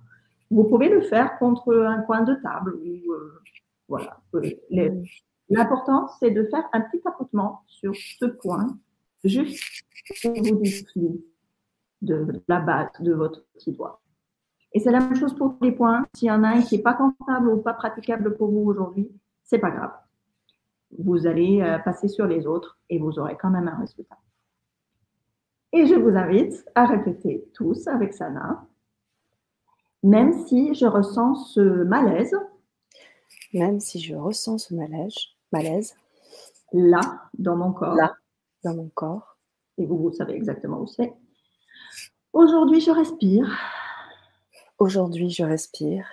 Speaker 2: vous pouvez le faire contre un coin de table. Euh, voilà. L'important, c'est de faire un petit tapotement sur ce point, juste pour vous défendre de la base de votre petit doigt. Et c'est la même chose pour les points. S'il y en a un qui n'est pas confortable ou pas praticable pour vous aujourd'hui, c'est pas grave. Vous allez euh, passer sur les autres et vous aurez quand même un résultat. Et je vous invite à répéter tous avec Sana, même si je ressens ce malaise.
Speaker 1: Même si je ressens ce malaise, malaise.
Speaker 2: Là, dans mon corps.
Speaker 1: Là, dans mon corps.
Speaker 2: Et vous, vous savez exactement où c'est. Aujourd'hui, je respire.
Speaker 1: Aujourd'hui, je respire.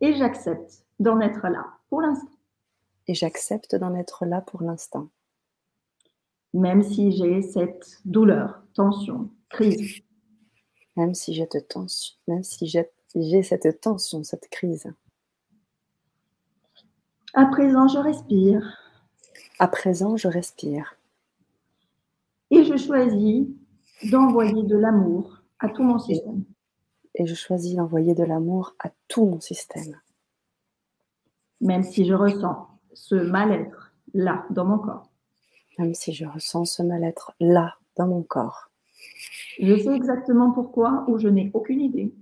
Speaker 2: Et j'accepte d'en être là pour l'instant.
Speaker 1: Et j'accepte d'en être là pour l'instant.
Speaker 2: Même si j'ai cette douleur, tension, crise.
Speaker 1: Même si j'ai cette tension, même si j'ai cette tension, cette crise.
Speaker 2: À présent, je respire.
Speaker 1: À présent, je respire.
Speaker 2: Et je choisis d'envoyer de l'amour à tout mon système.
Speaker 1: Et je choisis d'envoyer de l'amour à tout mon système.
Speaker 2: Même si je ressens ce mal-être là, dans mon corps.
Speaker 1: Même si je ressens ce mal-être là, dans mon corps.
Speaker 2: Je sais exactement pourquoi ou je n'ai aucune idée.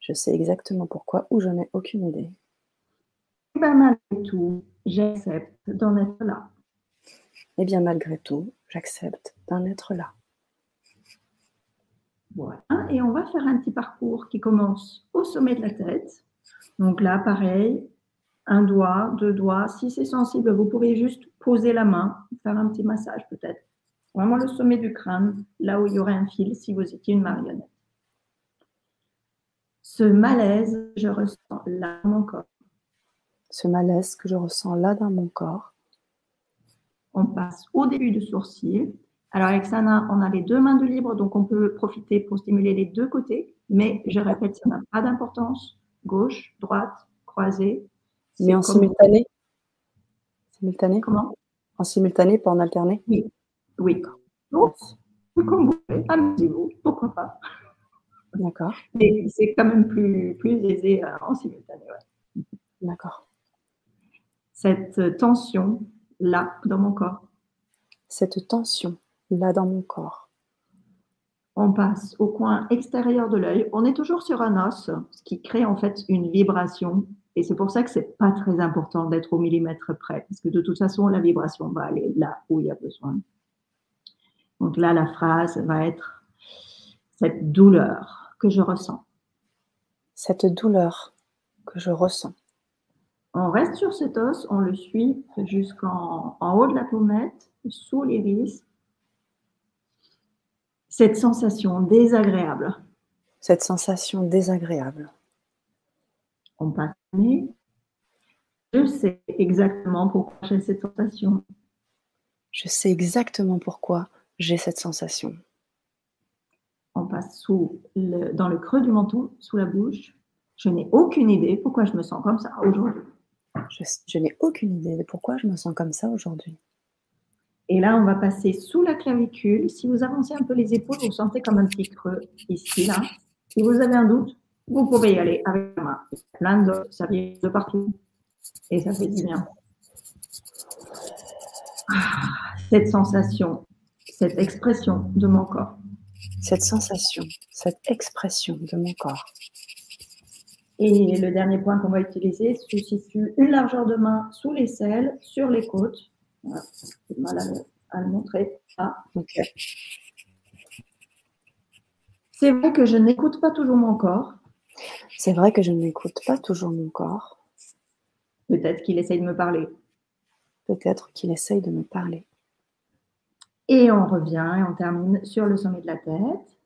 Speaker 1: Je sais exactement pourquoi ou je n'ai aucune idée.
Speaker 2: Et bien malgré tout, j'accepte d'en être là.
Speaker 1: Et bien malgré tout, j'accepte d'en être là.
Speaker 2: Voilà. Et on va faire un petit parcours qui commence au sommet de la tête. Donc là, pareil, un doigt, deux doigts. Si c'est sensible, vous pourrez juste poser la main, faire un petit massage peut-être. Vraiment le sommet du crâne, là où il y aurait un fil si vous étiez une marionnette. Ce malaise, je ressens là dans mon corps.
Speaker 1: Ce malaise que je ressens là dans mon corps.
Speaker 2: On passe au début du sourcil. Alors, avec Sana, on a les deux mains de libre, donc on peut profiter pour stimuler les deux côtés. Mais je répète, ça n'a pas d'importance. Gauche, droite, croisée.
Speaker 1: Mais en simultané Simultané
Speaker 2: Comment
Speaker 1: En simultané, pas en alterné
Speaker 2: Oui. Oui. Donc, comme vous voulez, amusez-vous, pourquoi pas.
Speaker 1: D'accord.
Speaker 2: Mais c'est quand même plus, plus aisé euh, en simultané.
Speaker 1: D'accord.
Speaker 2: Cette tension là dans mon corps.
Speaker 1: Cette tension là dans mon corps.
Speaker 2: On passe au coin extérieur de l'œil. On est toujours sur un os, ce qui crée en fait une vibration. Et c'est pour ça que c'est pas très important d'être au millimètre près, parce que de toute façon, la vibration va aller là où il y a besoin. Donc là, la phrase va être cette douleur que je ressens.
Speaker 1: Cette douleur que je ressens.
Speaker 2: On reste sur cet os, on le suit jusqu'en haut de la pommette, sous l'iris. Cette sensation désagréable.
Speaker 1: Cette sensation désagréable.
Speaker 2: On passe Je sais exactement pourquoi j'ai cette sensation.
Speaker 1: Je sais exactement pourquoi j'ai cette sensation.
Speaker 2: On passe sous dans le creux du menton, sous la bouche. Je n'ai aucune idée pourquoi je me sens comme ça aujourd'hui.
Speaker 1: Je, n'ai aucune idée de pourquoi je me sens comme ça aujourd'hui.
Speaker 2: Et là, on va passer sous la clavicule. Si vous avancez un peu les épaules, vous sentez comme un petit creux ici, là. Si vous avez un doute, vous pouvez y aller avec la main. Plein de ça vient de partout. Et ça fait du bien. Ah, cette sensation, cette expression de mon corps.
Speaker 1: Cette sensation, cette expression de mon corps.
Speaker 2: Et le dernier point qu'on va utiliser se situe une largeur de main sous les selles, sur les côtes. Voilà, j'ai mal à le, montrer. Ah, ok. C'est vrai que je n'écoute pas toujours mon corps.
Speaker 1: C'est vrai que je n'écoute pas toujours mon corps.
Speaker 2: Peut-être qu'il essaye de me parler.
Speaker 1: Peut-être qu'il essaye de me parler.
Speaker 2: Et on revient et on termine sur le sommet de la tête.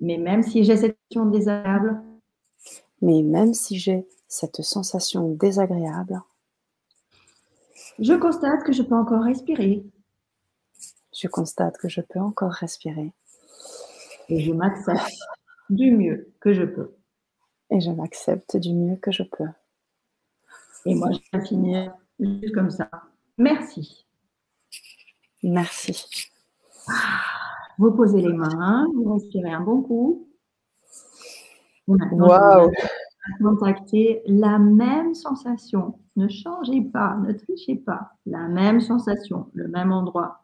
Speaker 2: Mais même si j'ai cette question désagréable,
Speaker 1: mais même si j'ai cette sensation désagréable,
Speaker 2: je constate que je peux encore respirer.
Speaker 1: Je constate que je peux encore respirer.
Speaker 2: Et je m'accepte du mieux que je peux.
Speaker 1: Et je m'accepte du mieux que je peux.
Speaker 2: Et moi, je vais finir juste comme ça. Merci.
Speaker 1: Merci.
Speaker 2: Vous posez les mains, vous respirez un bon coup.
Speaker 1: Waouh
Speaker 2: Contacter la même sensation. Ne changez pas, ne trichez pas. La même sensation, le même endroit.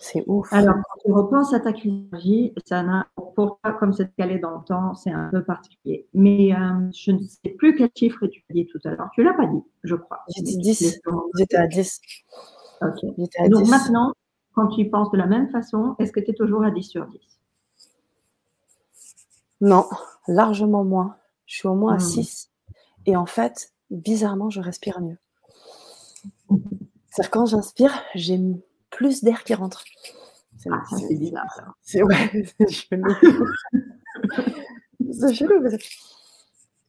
Speaker 1: C'est ouf.
Speaker 2: Alors, quand tu repenses à ta énergie, ça n'a, pour toi, comme c'est calé dans le temps, c'est un peu particulier. Mais euh, je ne sais plus quel chiffre tu as dit tout à l'heure. Tu ne l'as pas dit, je crois.
Speaker 1: J'ai dit 10. J'étais à 10.
Speaker 2: Ok. Donc maintenant, quand tu penses de la même façon, est-ce que tu es toujours à 10 sur 10
Speaker 1: non, largement moins. Je suis au moins à 6. Mmh. Et en fait, bizarrement, je respire mieux. C'est-à-dire quand j'inspire, j'ai plus d'air qui rentre.
Speaker 2: C'est ah, bizarre.
Speaker 1: C'est ouais, chelou. c'est chelou.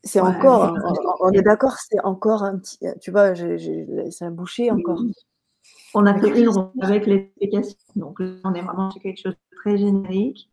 Speaker 1: C'est encore, on, est d'accord, c'est encore un petit, tu vois, c'est un bouché encore.
Speaker 2: On a fait une ronde avec l'explication. Donc là, on est vraiment sur quelque chose de très générique.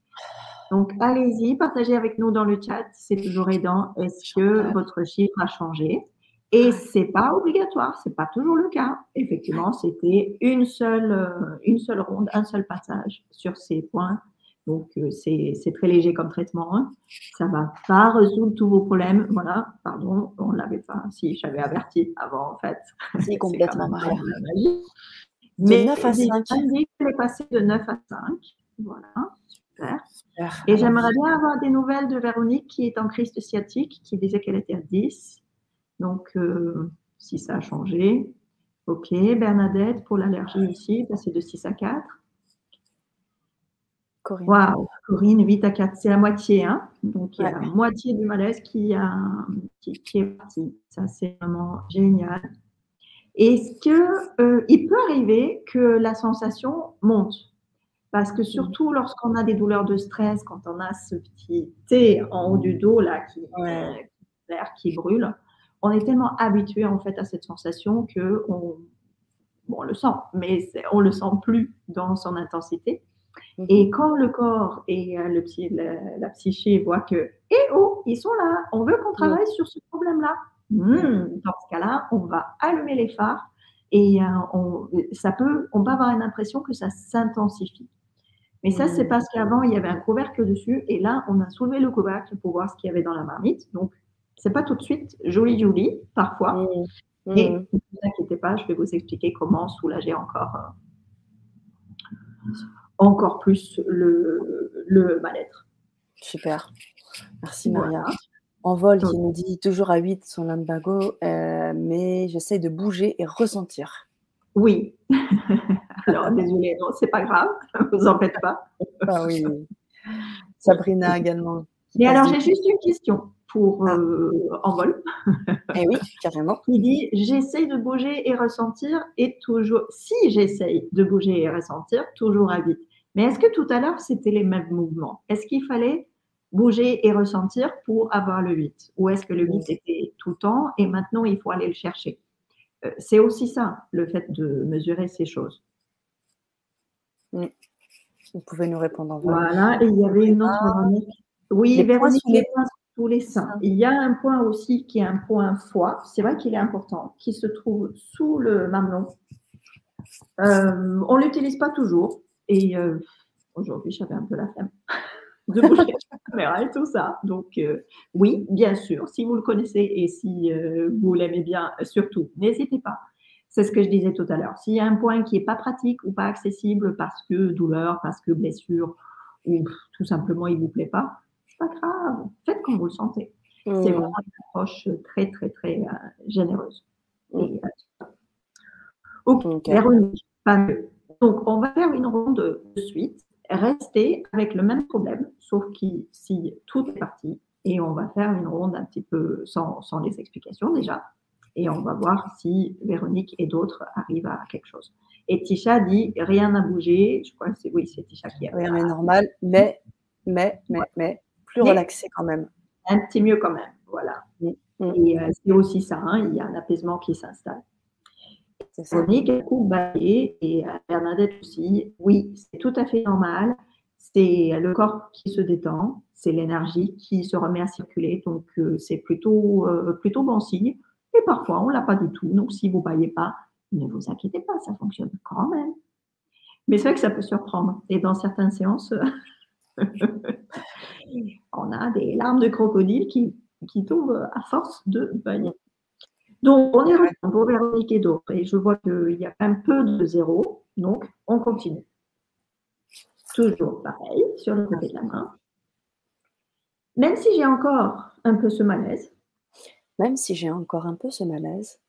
Speaker 2: Donc, allez-y, partagez avec nous dans le chat, c'est toujours aidant. Est-ce que votre chiffre a changé? Et c'est pas obligatoire, c'est pas toujours le cas. Effectivement, c'était une seule, euh, une seule ronde, un seul passage sur ces points. Donc, euh, c'est très léger comme traitement. Hein. Ça va pas résoudre tous vos problèmes. Voilà, pardon, on l'avait pas. Si, j'avais averti avant, en fait.
Speaker 1: C'est complètement Maria.
Speaker 2: Mais 9 à 5. est passé de 9 à 5. Voilà. Et j'aimerais bien avoir des nouvelles de Véronique qui est en crise sciatique, qui disait qu'elle était à 10. Donc, euh, si ça a changé. Ok, Bernadette, pour l'allergie ici, passer de 6 à 4. Corinne. Wow, Corinne, 8 à 4, c'est la moitié. Hein Donc, il y a la moitié du malaise qui, a, qui, est parti. Ça, c'est vraiment génial. Est-ce qu'il euh, peut arriver que la sensation monte? Parce que surtout lorsqu'on a des douleurs de stress, quand on a ce petit T en haut du dos là qui, qui brûle, on est tellement habitué en fait à cette sensation que on, bon, on le sent, mais on le sent plus dans son intensité. Mhm. Et quand le corps et euh, le la, psyché voient que, eh oh, ils sont là, on veut qu'on travaille sur ce problème-là. Hmm, dans ce cas-là, on va allumer les phares et euh, on, ça peut, on peut avoir une impression que ça s'intensifie. Mais ça, c'est parce qu'avant, il y avait un couvercle dessus et là, on a soulevé le couvercle pour voir ce qu'il y avait dans la marmite. Donc, c'est pas tout de suite joli, joli, parfois. Et ne vous inquiétez pas, je vais vous expliquer comment soulager encore, euh, encore plus le, le mal-être.
Speaker 1: Super. Merci Maria. Envol qui nous dit toujours à 8 son lumbago, euh, mais j'essaie de bouger et ressentir.
Speaker 2: Oui. Alors, désolé, non, c'est pas grave, ne vous en faites pas.
Speaker 1: ah oui. Sabrina également.
Speaker 2: Mais alors, j'ai juste une question pour ah. euh, Envol.
Speaker 1: eh oui, carrément.
Speaker 2: Il dit J'essaie de bouger et ressentir, et toujours, si j'essaye de bouger et ressentir, toujours à 8. Mais est-ce que tout à l'heure, c'était les mêmes mouvements? Est-ce qu'il fallait bouger et ressentir pour avoir le 8 Ou est-ce que le 8 était tout le temps et maintenant il faut aller le chercher? Euh, C'est aussi ça, le fait de mesurer ces choses.
Speaker 1: Vous pouvez nous répondre en
Speaker 2: Voilà, et il y avait une autre Véronique. Oui, Véronique, les points tous les seins. Il y a un point aussi qui est un point foie, c'est vrai qu'il est important, qui se trouve sous le mamelon. Euh, on ne l'utilise pas toujours et euh, aujourd'hui j'avais un peu la flemme de bouger la caméra et tout ça. Donc, euh, oui, bien sûr, si vous le connaissez et si vous l'aimez bien, surtout, n'hésitez pas. C'est ce que je disais tout à l'heure. S'il y a un point qui n'est pas pratique ou pas accessible parce que douleur, parce que blessure, ou tout simplement il ne vous plaît pas, c'est pas grave. Faites comme vous le sentez. C'est mmh. vraiment une approche très, très, très euh, généreuse. Et, ok, pas mieux. Donc, on va faire une ronde de suite rester avec le même problème, sauf si tout est parti, et on va faire une ronde un petit peu sans, les explications déjà, et on va voir si Véronique et d'autres arrivent à quelque chose. Et Tisha dit rien n'a bougé. Je crois que c'est oui, c'est Tisha qui a.
Speaker 1: Rien n'est normal, mais mais mais mais plus relaxé quand même.
Speaker 2: Un petit mieux quand même, voilà. Mm, mm. Et euh, c'est aussi ça, hein, il y a un apaisement qui s'installe. Monique a beaucoup balayé et Bernadette aussi. Oui, c'est tout à fait normal. C'est le corps qui se détend, c'est l'énergie qui se remet à circuler. Donc, euh, c'est plutôt, euh, plutôt bon signe. Et parfois, on ne l'a pas du tout. Donc, si vous ne baillez pas, ne vous inquiétez pas, ça fonctionne quand même. Mais c'est vrai que ça peut surprendre. Et dans certaines séances, on a des larmes de crocodile qui, qui tombent à force de baigner. Donc, on est pour Véronique et d'autres. Et je vois qu'il y a un peu de zéro. Donc, on continue. Toujours pareil, sur le côté de la main. Même si j'ai encore un peu ce malaise.
Speaker 1: Même si j'ai encore un peu ce malaise.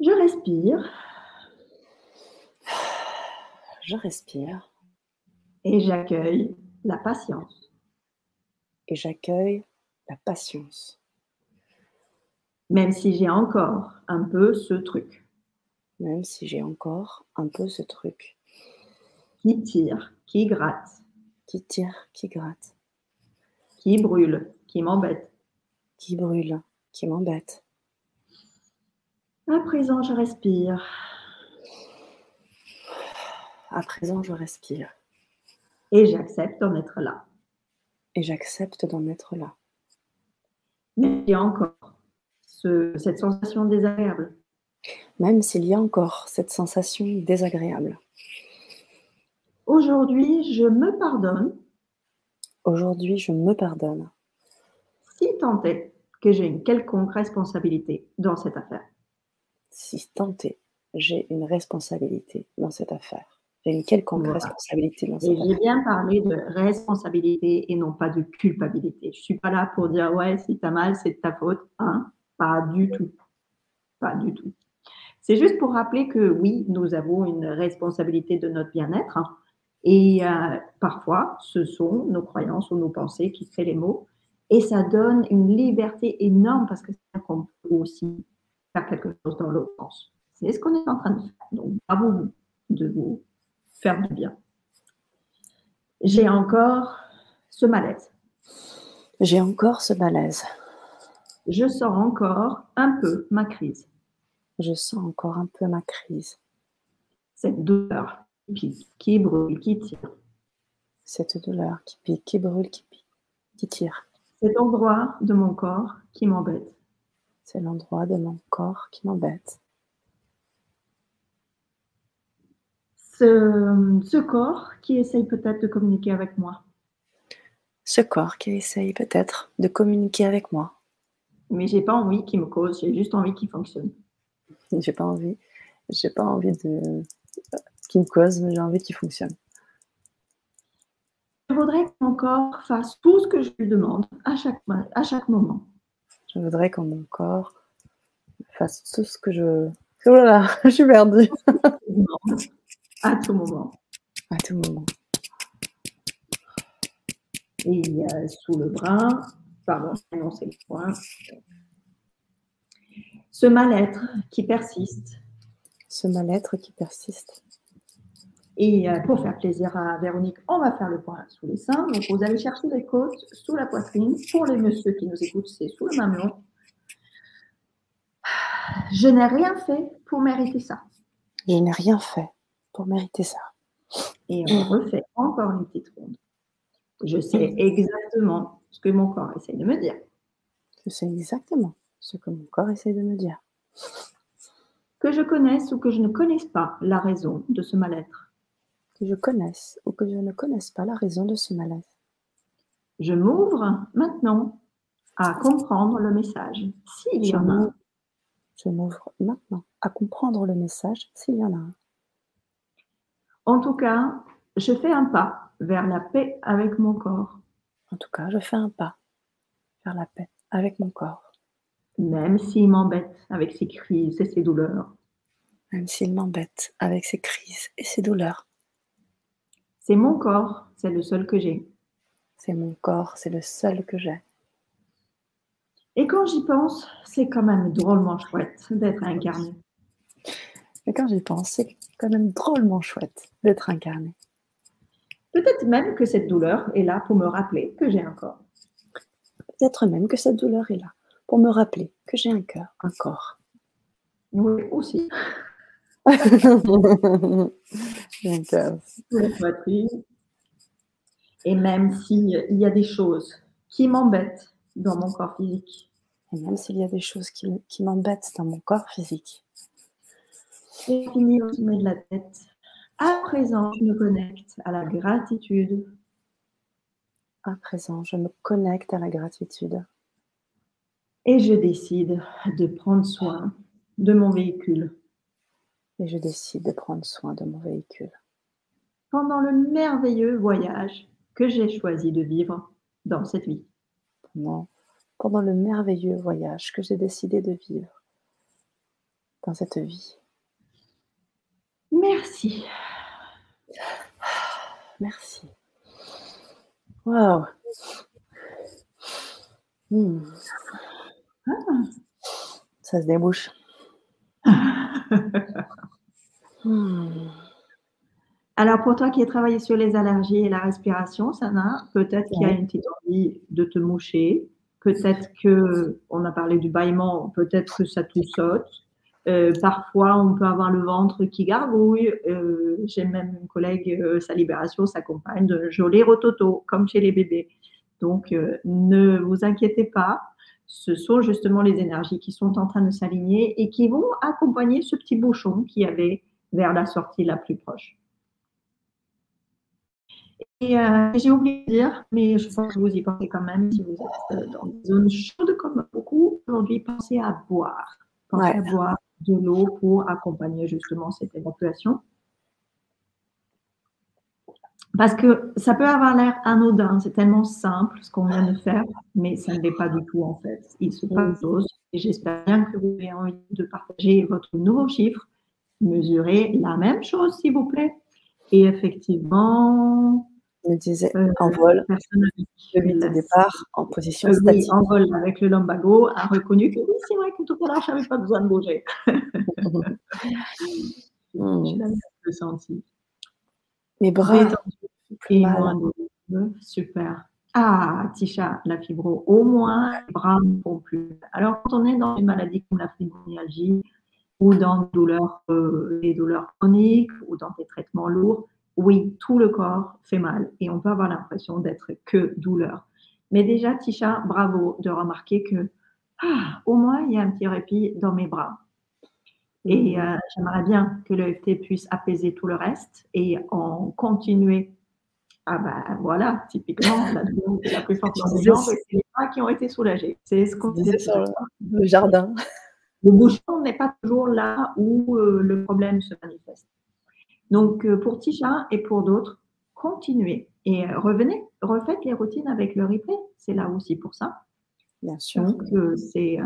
Speaker 2: Je respire.
Speaker 1: Je respire.
Speaker 2: Et j'accueille la patience.
Speaker 1: Et j'accueille la patience.
Speaker 2: Même si j'ai encore un peu ce truc.
Speaker 1: Même si j'ai encore un peu ce truc.
Speaker 2: Qui tire, qui gratte.
Speaker 1: Qui tire, qui gratte.
Speaker 2: Qui brûle, qui m'embête.
Speaker 1: Qui brûle, qui m'embête.
Speaker 2: À présent, je respire.
Speaker 1: À présent, je respire.
Speaker 2: Et j'accepte d'en être là.
Speaker 1: Et j'accepte d'en être là.
Speaker 2: Mais il y a encore cette sensation désagréable.
Speaker 1: Même s'il y a encore cette sensation désagréable.
Speaker 2: Aujourd'hui, je me pardonne.
Speaker 1: Aujourd'hui, je me pardonne.
Speaker 2: Si tant est que j'ai une quelconque responsabilité dans cette affaire.
Speaker 1: Si tant est, j'ai une responsabilité dans cette affaire. J'ai une quelconque responsabilité dans.
Speaker 2: J'ai bien parlé de responsabilité et non pas de culpabilité. Je ne suis pas là pour dire ouais, si tu as mal, c'est de ta faute. Hein pas du tout. Pas du tout. C'est juste pour rappeler que oui, nous avons une responsabilité de notre bien-être. Hein. et euh, parfois, ce sont nos croyances ou nos pensées qui créent les mots. Et ça donne une liberté énorme parce que c'est qu'on peut aussi faire quelque chose dans l'autre sens. C'est ce qu'on est en train de faire. Donc, bravo de vous faire du bien. J'ai encore ce malaise.
Speaker 1: J'ai encore ce malaise
Speaker 2: je sens encore un peu ma crise.
Speaker 1: Je sens encore un peu ma crise.
Speaker 2: Cette douleur qui, qui brûle, qui tire.
Speaker 1: Cette douleur qui pique, qui brûle, qui pique, qui tire.
Speaker 2: Cet endroit de mon corps qui m'embête.
Speaker 1: C'est l'endroit de mon corps qui m'embête.
Speaker 2: Ce, ce corps qui essaye peut-être de communiquer avec moi.
Speaker 1: Ce corps qui essaye peut-être de communiquer avec moi.
Speaker 2: Mais j'ai pas envie qu'il me cause, j'ai juste envie qu'il fonctionne.
Speaker 1: J'ai pas envie, j'ai pas envie de qu'il me cause, mais j'ai envie qu'il fonctionne.
Speaker 2: Je voudrais que mon corps fasse tout ce que je lui demande à chaque, à chaque moment.
Speaker 1: Je voudrais que mon corps fasse tout ce que je. Oh là là, je suis perdue.
Speaker 2: À tout moment.
Speaker 1: À tout moment.
Speaker 2: Et euh, sous le bras, pardon, non, c'est le point. Ce mal-être qui persiste.
Speaker 1: Ce mal-être qui persiste.
Speaker 2: Et euh, pour faire plaisir à Véronique, on va faire le point sous les seins. Donc, vous allez chercher les côtes sous la poitrine. Pour les messieurs qui nous écoutent, c'est sous le mamelon. Je n'ai rien fait pour mériter ça.
Speaker 1: Je n'ai rien fait pour mériter ça.
Speaker 2: Et on refait encore une petite ronde. Je sais exactement ce que mon corps essaie de me dire.
Speaker 1: Je sais exactement ce que mon corps essaie de me dire.
Speaker 2: Que je connaisse ou que je ne connaisse pas la raison de ce mal-être.
Speaker 1: Que je connaisse ou que je ne connaisse pas la raison de ce mal-être.
Speaker 2: Je m'ouvre maintenant à comprendre le message, s'il y en a.
Speaker 1: Je m'ouvre maintenant à comprendre le message, s'il y en a un.
Speaker 2: En tout cas, je fais un pas vers la paix avec mon corps.
Speaker 1: En tout cas, je fais un pas vers la paix avec mon corps.
Speaker 2: Même s'il m'embête avec ses crises et ses douleurs.
Speaker 1: Même s'il m'embête avec ses crises et ses douleurs.
Speaker 2: C'est mon corps, c'est le seul que j'ai.
Speaker 1: C'est mon corps, c'est le seul que j'ai.
Speaker 2: Et quand j'y pense, c'est quand même drôlement chouette d'être incarné.
Speaker 1: Et quand j'y pense, c'est quand même drôlement chouette d'être incarné.
Speaker 2: Peut-être même que cette douleur est là pour me rappeler que j'ai un corps.
Speaker 1: Peut-être même que cette douleur est là pour me rappeler que j'ai un cœur, un corps.
Speaker 2: Oui, aussi.
Speaker 1: j'ai un cœur.
Speaker 2: Et même s'il y a des choses qui m'embêtent dans mon corps physique.
Speaker 1: Et même s'il y a des choses qui, qui m'embêtent dans mon corps physique.
Speaker 2: J'ai fini au sommet de la tête. À présent, je me connecte à la gratitude.
Speaker 1: À présent, je me connecte à la gratitude.
Speaker 2: Et je décide de prendre soin de mon véhicule.
Speaker 1: Et je décide de prendre soin de mon véhicule.
Speaker 2: Pendant le merveilleux voyage que j'ai choisi de vivre dans cette vie.
Speaker 1: Pendant, pendant le merveilleux voyage que j'ai décidé de vivre dans cette vie.
Speaker 2: Merci.
Speaker 1: Merci. Waouh. Hmm. Ah. Ça se débouche.
Speaker 2: Hmm. Alors, pour toi qui as travaillé sur les allergies et la respiration, Sana, peut-être qu'il y a une petite envie de te moucher. Peut-être que, on a parlé du bâillement, peut-être que ça te saute. Euh, parfois, on peut avoir le ventre qui gargouille. Euh, j'ai même une collègue, euh, sa libération s'accompagne de jolis rototo, comme chez les bébés. Donc, ne vous inquiétez pas. Ce sont justement les énergies qui sont en train de s'aligner et qui vont accompagner ce petit bouchon qui avait vers la sortie la plus proche. Et j'ai oublié de dire, mais je pense que vous y pensez quand même, si vous êtes dans des zones chaudes comme beaucoup, aujourd'hui, pensez à boire. Pensez à boire de l'eau pour accompagner justement cette évacuation. Parce que ça peut avoir l'air anodin, c'est tellement simple ce qu'on vient de faire, mais ça ne l'est pas du tout en fait. Il se passe des choses et j'espère bien que vous avez envie de partager votre nouveau chiffre. Mesurez la même chose s'il vous plaît. Et effectivement,
Speaker 1: disait euh, en vol, le de départ en position statique.
Speaker 2: en vol avec le lumbago a reconnu que oui, c'est vrai que tout à l'heure, je n'avais pas besoin de bouger.
Speaker 1: Hmm.
Speaker 2: Je l'avais un peu senti.
Speaker 1: Mes bras.
Speaker 2: Et moins Super. Ah, Tisha, la fibro, au moins, les bras ne font plus. Alors, quand on est dans une maladie comme la fibromyalgie, ou dans des douleurs, les douleurs chroniques ou dans des traitements lourds, oui, tout le corps fait mal et on peut avoir l'impression d'être que douleur. Mais déjà, Tisha, bravo de remarquer que ah, au moins il y a un petit répit dans mes bras. Et euh, j'aimerais bien que l'EFT puisse apaiser tout le reste et en continuer. Ah ben voilà, typiquement, la douleur la plus forte dans les jambes, c'est les bras qui ont été soulagés. C'est ce qu'on disait sur
Speaker 1: le jardin.
Speaker 2: Le bouchon n'est pas toujours là où euh, le problème se manifeste. Donc, euh, pour Tisha et pour d'autres, continuez et revenez, refaites les routines avec le replay. C'est là aussi pour ça.
Speaker 1: Bien sûr.
Speaker 2: c'est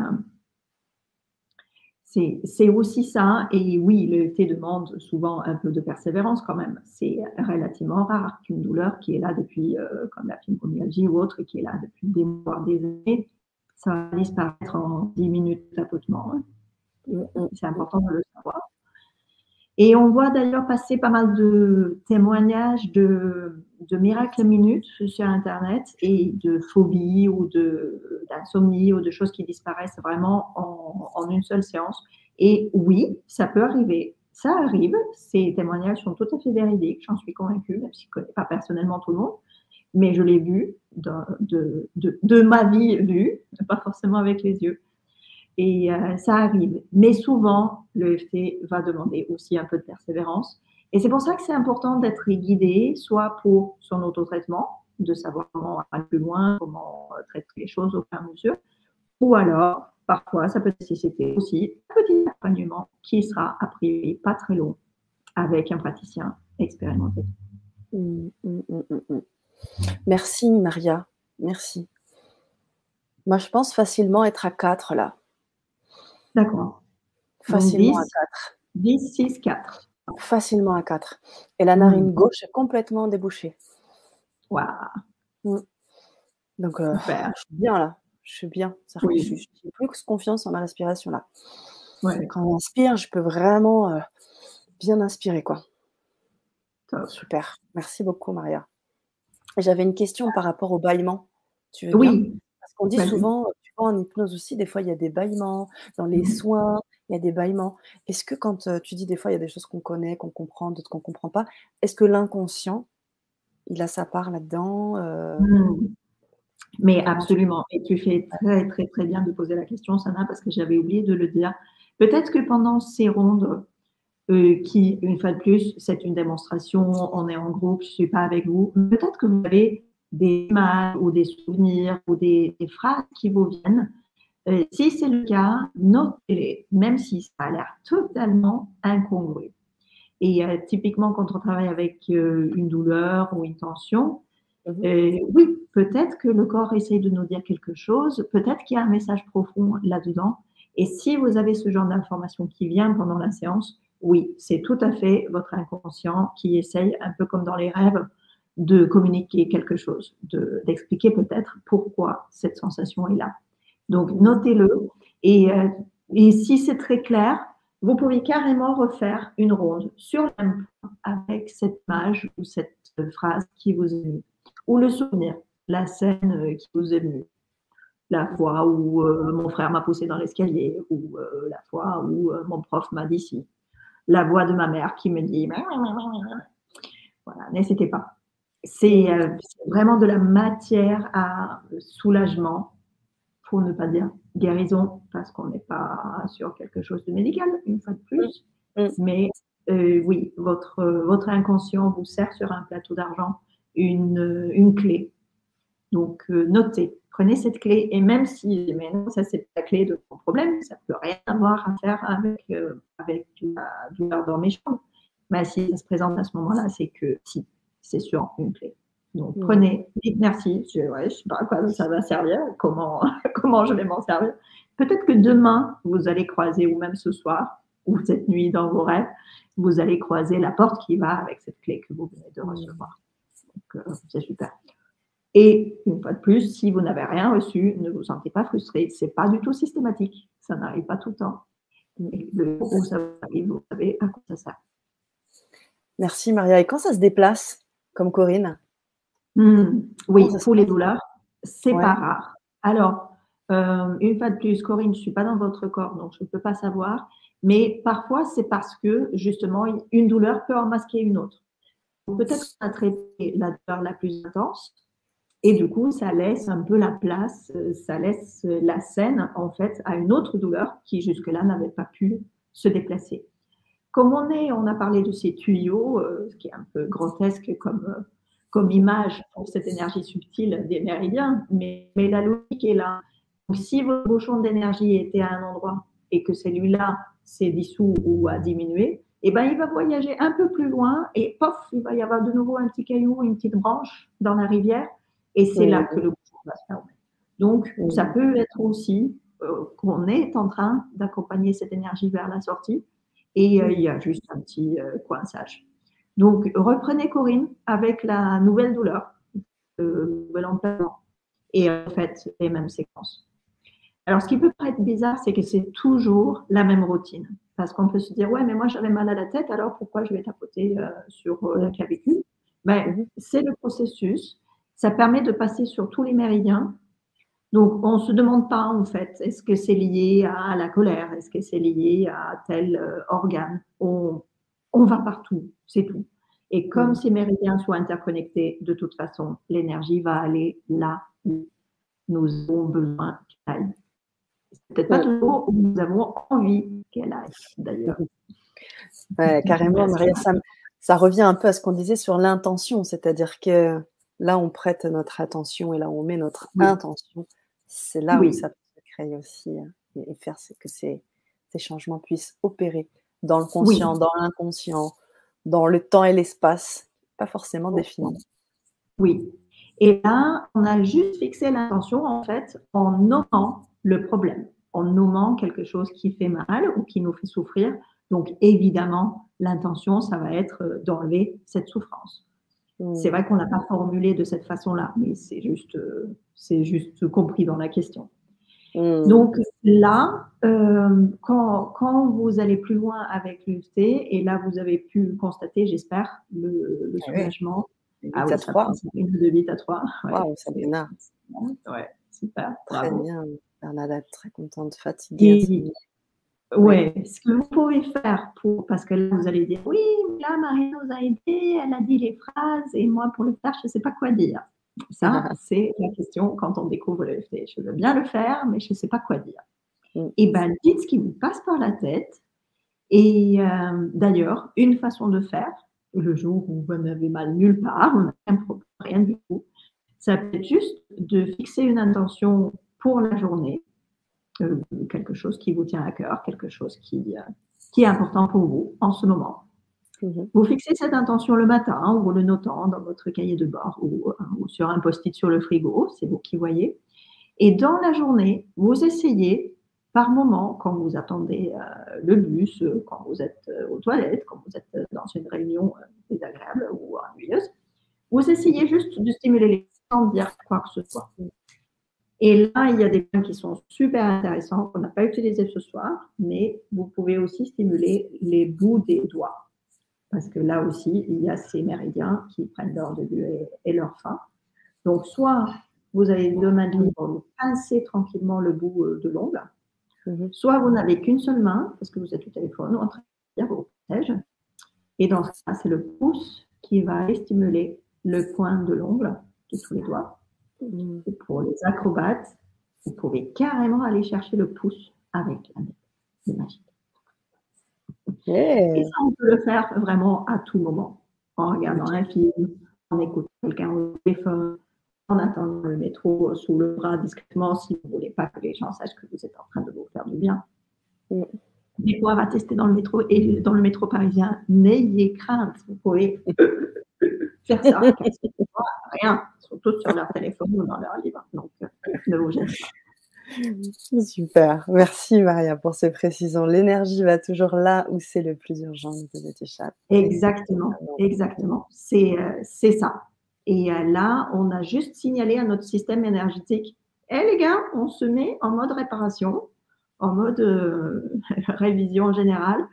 Speaker 2: c'est aussi ça. Et oui, le thé demande souvent un peu de persévérance quand même. C'est relativement rare qu'une douleur qui est là depuis, euh, comme la fibromyalgie ou autre, qui est là depuis des mois, des années, ça va disparaître en 10 minutes tapotement. Hein. Mm, mm. C'est important de le savoir. Et on voit d'ailleurs passer pas mal de témoignages de, de miracles minutes sur Internet et de phobies ou d'insomnie ou de choses qui disparaissent vraiment en, en, une seule séance. Et oui, ça peut arriver. Ça arrive. Ces témoignages sont tout à fait véridiques. J'en suis convaincue, même si je ne connais pas personnellement tout le monde. Mais je l'ai vu de, de, de, de ma vie vue, pas forcément avec les yeux. Et euh, ça arrive. Mais souvent, l'EFT va demander aussi un peu de persévérance. Et c'est pour ça que c'est important d'être guidé, soit pour son autotraitement, de savoir comment aller plus loin, comment euh, traiter les choses au fur et à mesure, ou alors, parfois, ça peut nécessiter aussi un petit accompagnement qui sera, a priori, pas très long, avec un praticien expérimenté.
Speaker 1: Mmh, mmh, mmh, Merci, Maria. Merci. Moi, je pense facilement être à 4 là.
Speaker 2: D'accord.
Speaker 1: Facilement à 4.
Speaker 2: 10, 6, 4.
Speaker 1: Facilement à 4. Et la narine mmh. gauche est complètement débouchée.
Speaker 2: Waouh.
Speaker 1: Mmh. Donc, euh, je suis bien là. Je suis bien. Oui. J'ai plus confiance en ma respiration là. Quand on inspire, je peux vraiment euh, bien inspirer. quoi. Super. Merci beaucoup, Maria. J'avais une question par rapport au bâillement. Tu veux oui. Parce qu'on dit souvent, en hypnose aussi, des fois, il y a des bâillements. Dans les mmh soins, il y a des bâillements. Est-ce que quand tu dis des fois, il y a des choses qu'on connaît, qu'on comprend, d'autres qu'on ne comprend pas, est-ce que l'inconscient, il a sa part là-dedans
Speaker 2: mmh. Mais absolument. Et tu fais très, très, très bien de poser la question, Sana, parce que j'avais oublié de le dire. Peut-être que pendant ces rondes, qui, une fois de plus, c'est une démonstration, on est en groupe, je ne suis pas avec vous, peut-être que vous avez des images ou des souvenirs ou des, phrases qui vous viennent. Euh, si c'est le cas, notez-les, même si ça a l'air totalement incongru. Et euh, typiquement, quand on travaille avec euh, une douleur ou une tension, mhm. oui, peut-être que le corps essaye de nous dire quelque chose, peut-être qu'il y a un message profond là-dedans. Et si vous avez ce genre d'information qui vient pendant la séance, oui, c'est tout à fait votre inconscient qui essaye, un peu comme dans les rêves, de communiquer quelque chose, d'expliquer peut-être pourquoi cette sensation est là. Donc, notez-le. Et, euh, et, si c'est très clair, vous pouvez carrément refaire une ronde sur le même point avec cette image ou cette phrase qui vous est venue, ou le souvenir, la scène euh, qui vous est venue. La fois où euh, mon frère m'a poussé dans l'escalier, ou la fois où mon prof m'a dit si. La voix de ma mère qui me dit voilà, n'hésitez pas. Euh, c'est vraiment de la matière à soulagement, pour ne pas dire guérison, parce qu'on n'est pas sur quelque chose de médical, une fois de plus. Mm. Mm. Mais euh, oui, votre, votre inconscient vous sert sur un plateau d'argent une, une clé. Donc, euh, notez, prenez cette clé, et même si, mais non, ça c'est la clé de mon problème, ça ne peut rien avoir à faire avec, avec la douleur dans mes jambes. Mais si ça se présente à ce moment-là, c'est que si, c'est sur une clé. Donc, mm. prenez, dites merci. Je ne sais pas à quoi ça va servir, comment, comment je vais m'en servir. Peut-être que demain, vous allez croiser, ou même ce soir, ou cette nuit dans vos rêves, vous allez croiser la porte qui va avec cette clé que vous venez de mm. recevoir. Donc, euh, c'est super. Et une fois de plus, si vous n'avez rien reçu, ne vous sentez pas frustré. Ce n'est pas du tout systématique. Ça n'arrive pas tout le temps. Mais le jour où ça arrive, vous savez à quoi ça sert.
Speaker 1: Merci Maria. Et quand ça se déplace comme Corinne
Speaker 2: hmm, Oui, pour les douleurs, c'est pas rare. Alors, euh, une fois de plus, Corinne, je ne suis pas dans votre corps, donc je ne peux pas savoir. Mais parfois, c'est parce que justement, une douleur peut en masquer une autre. Peut-être qu'on a traité la douleur la plus intense, et du coup, ça laisse un peu la place, euh, ça laisse la scène, en fait, à une autre douleur qui jusque-là n'avait pas pu se déplacer. Comme on est, on a parlé de ces tuyaux, euh, ce qui est un peu grotesque comme, euh, comme image pour cette énergie subtile des méridiens, mais, mais la logique est là. si votre bouchon d'énergie était à un endroit et que celui-là s'est dissous ou a diminué, eh ben, il va voyager un peu plus loin et pof, il va y avoir de nouveau un petit caillou, une petite branche dans la rivière et c'est là que le bouchon va se fermer. Donc, ça peut être aussi euh, qu'on est en train d'accompagner cette énergie vers la sortie et euh, il y a juste un petit euh, coinçage. Donc, reprenez Corinne avec la nouvelle douleur, le nouvel emplacement et en fait les mêmes séquences. Alors, ce qui peut paraître bizarre, c'est que c'est toujours la même routine. Parce qu'on peut se dire, ouais, mais moi j'avais mal à la tête, alors pourquoi je vais tapoter sur la clavicule ben. C'est le processus. Ça permet de passer sur tous les méridiens. Donc, on ne se demande pas, en fait, est-ce que c'est lié à la colère? Est-ce que c'est lié à tel euh, organe? On, va partout, c'est tout. Et comme mm. ces méridiens sont interconnectés, de toute façon, l'énergie va aller là où nous avons besoin qu'elle aille. peut-être pas toujours où nous avons envie qu'elle aille, d'ailleurs.
Speaker 1: carrément, Maria, ça, ça, revient un peu à ce qu'on disait sur l'intention, c'est-à-dire que là on prête notre attention et là on met notre intention, c'est là où ça peut se créer aussi hein, et, faire que ces, changements puissent opérer dans le conscient, dans l'inconscient, dans le temps et l'espace, pas forcément défini.
Speaker 2: Oui. Et là, on a juste fixé l'intention en fait en nommant le problème, en nommant quelque chose qui fait mal ou qui nous fait souffrir. Donc évidemment, l'intention, ça va être euh, d'enlever cette souffrance. C'est vrai qu'on n'a pas formulé de cette façon-là, mais c'est juste, euh, c'est juste compris dans la question. Hmm. Donc là, euh, quand, quand, vous allez plus loin avec l'UFT, et là vous avez pu constater, j'espère, le, le ah soulagement.
Speaker 1: Ah oui, à 3.
Speaker 2: De 8 à 3.
Speaker 1: Ouais. Wow, Sabrina.
Speaker 2: Ouais, super.
Speaker 1: Très bien. Bernadette, très contente, fatiguée.
Speaker 2: Oui, ce que vous pouvez faire pour, parce que là vous allez dire, oui, là Marie nous a aidé, elle a dit les phrases et moi pour le faire, je ne sais pas quoi dire. Ça, c'est la question quand on découvre le FT. Je veux bien le faire, mais je ne sais pas quoi dire. Et eh bien, dites ce qui vous passe par la tête. Et euh, d'ailleurs, une façon de faire, le jour où vous n'avez mal nulle part, on n'a rien du tout, ça peut être juste de fixer une intention pour la journée quelque chose qui vous tient à cœur, quelque chose qui, euh, qui est important pour vous en ce moment. Mhm. Vous fixez cette intention le matin ou vous le notant dans votre cahier de bord ou, ou sur un post-it sur le frigo, c'est vous qui voyez. Et dans la journée, vous essayez par moment, quand vous attendez euh, le bus, euh, quand vous êtes aux toilettes, quand vous êtes dans une réunion désagréable ou ennuyeuse, vous essayez juste de stimuler les sans dire quoi que ce soit. Et là, il y a des points qui sont super intéressants qu'on n'a pas utilisés ce soir, mais vous pouvez aussi stimuler les bouts des doigts. Parce que là aussi, il y a ces méridiens qui prennent leur début et, leur fin. Donc, soit vous avez deux mains libres, vous pincez tranquillement le bout euh, de l'ongle, mhm. soit vous n'avez qu'une seule main, parce que vous êtes au téléphone ou en train de vous protège. Et dans ce cas, c'est le pouce qui va stimuler le point de l'ongle de tous les doigts pour les acrobates, vous pouvez carrément aller chercher le pouce avec la C'est magique. Et ça, on peut le faire vraiment à tout moment. En regardant un film, en écoutant quelqu'un au téléphone, en attendant le métro sous le bras discrètement si vous ne voulez pas que les gens sachent que vous êtes en train de vous faire du bien. Mm. Des fois, on va tester dans le métro et dans le métro parisien, n'ayez crainte, vous pouvez faire ça. Rien, surtout sur leur téléphone ou dans leur livre. Donc, euh, ne vous gênez pas.
Speaker 1: Super. Merci Maria pour ces précisions. L'énergie va toujours là où c'est le plus urgent de t'échapper.
Speaker 2: Exactement, exactement. C'est euh, ça. Et euh, là, on a juste signalé à notre système énergétique, hé les gars, on se met en mode réparation, en mode révision générale.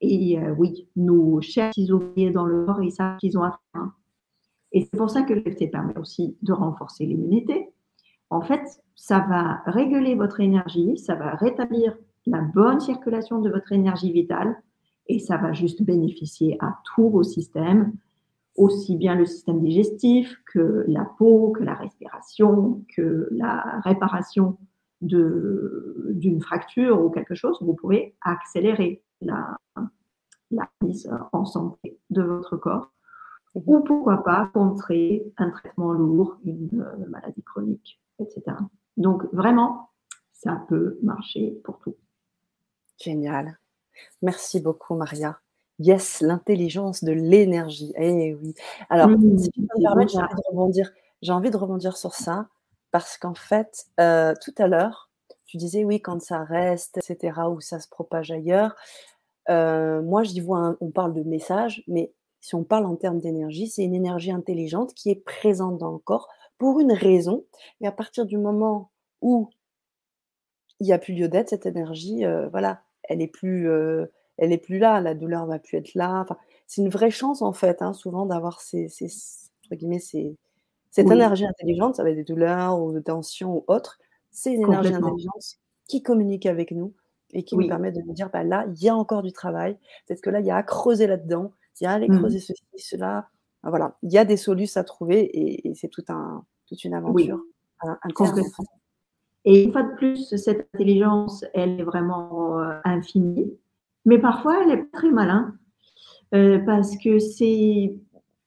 Speaker 2: Et oui, nos chers ouvriers dans le corps, ils savent qu'ils ont à faire. Et c'est pour ça que l'EFT permet aussi de renforcer l'immunité. En fait, ça va réguler votre énergie, ça va rétablir la bonne circulation de votre énergie vitale et ça va juste bénéficier à tous vos systèmes, aussi bien le système digestif que la peau, que la respiration, que la réparation d'une fracture ou quelque chose. Vous pouvez accélérer la, la mise en santé de votre corps ou pourquoi pas contrer un traitement lourd, une euh, maladie chronique, etc. Donc vraiment, ça peut marcher pour tout.
Speaker 1: Génial. Merci beaucoup, Maria. Yes, l'intelligence de l'énergie. Eh oui. Alors, si tu me permettre, j'ai envie de rebondir. J'ai envie de rebondir sur ça parce qu'en fait, euh, tout à l'heure, tu disais oui, quand ça reste, etc., ou ça se propage ailleurs. Euh, moi, j'y vois, on parle de message, mais si on parle en termes d'énergie, c'est une énergie intelligente qui est présente dans le corps pour une raison. Et à partir du moment où il n'y a plus lieu d'être, cette énergie, euh, voilà, elle est plus, euh, elle est plus là, la douleur va plus être là. Enfin, c'est une vraie chance en fait, hein, souvent d'avoir ces, ces, guillemets, ces, cette énergie intelligente, ça va être des douleurs ou des tensions ou autres. C'est une énergie intelligente qui communique avec nous et qui nous permet de nous dire, bah, là, il y a encore du travail. Peut-être que là, il y a à creuser là-dedans, il y a mmh. creuser ceci, cela. Voilà, il y a des solutions à trouver et, c'est tout un, toute une aventure.
Speaker 2: Et une fois de plus, cette intelligence, elle est vraiment euh, infinie, mais parfois elle est très malin euh, parce que c'est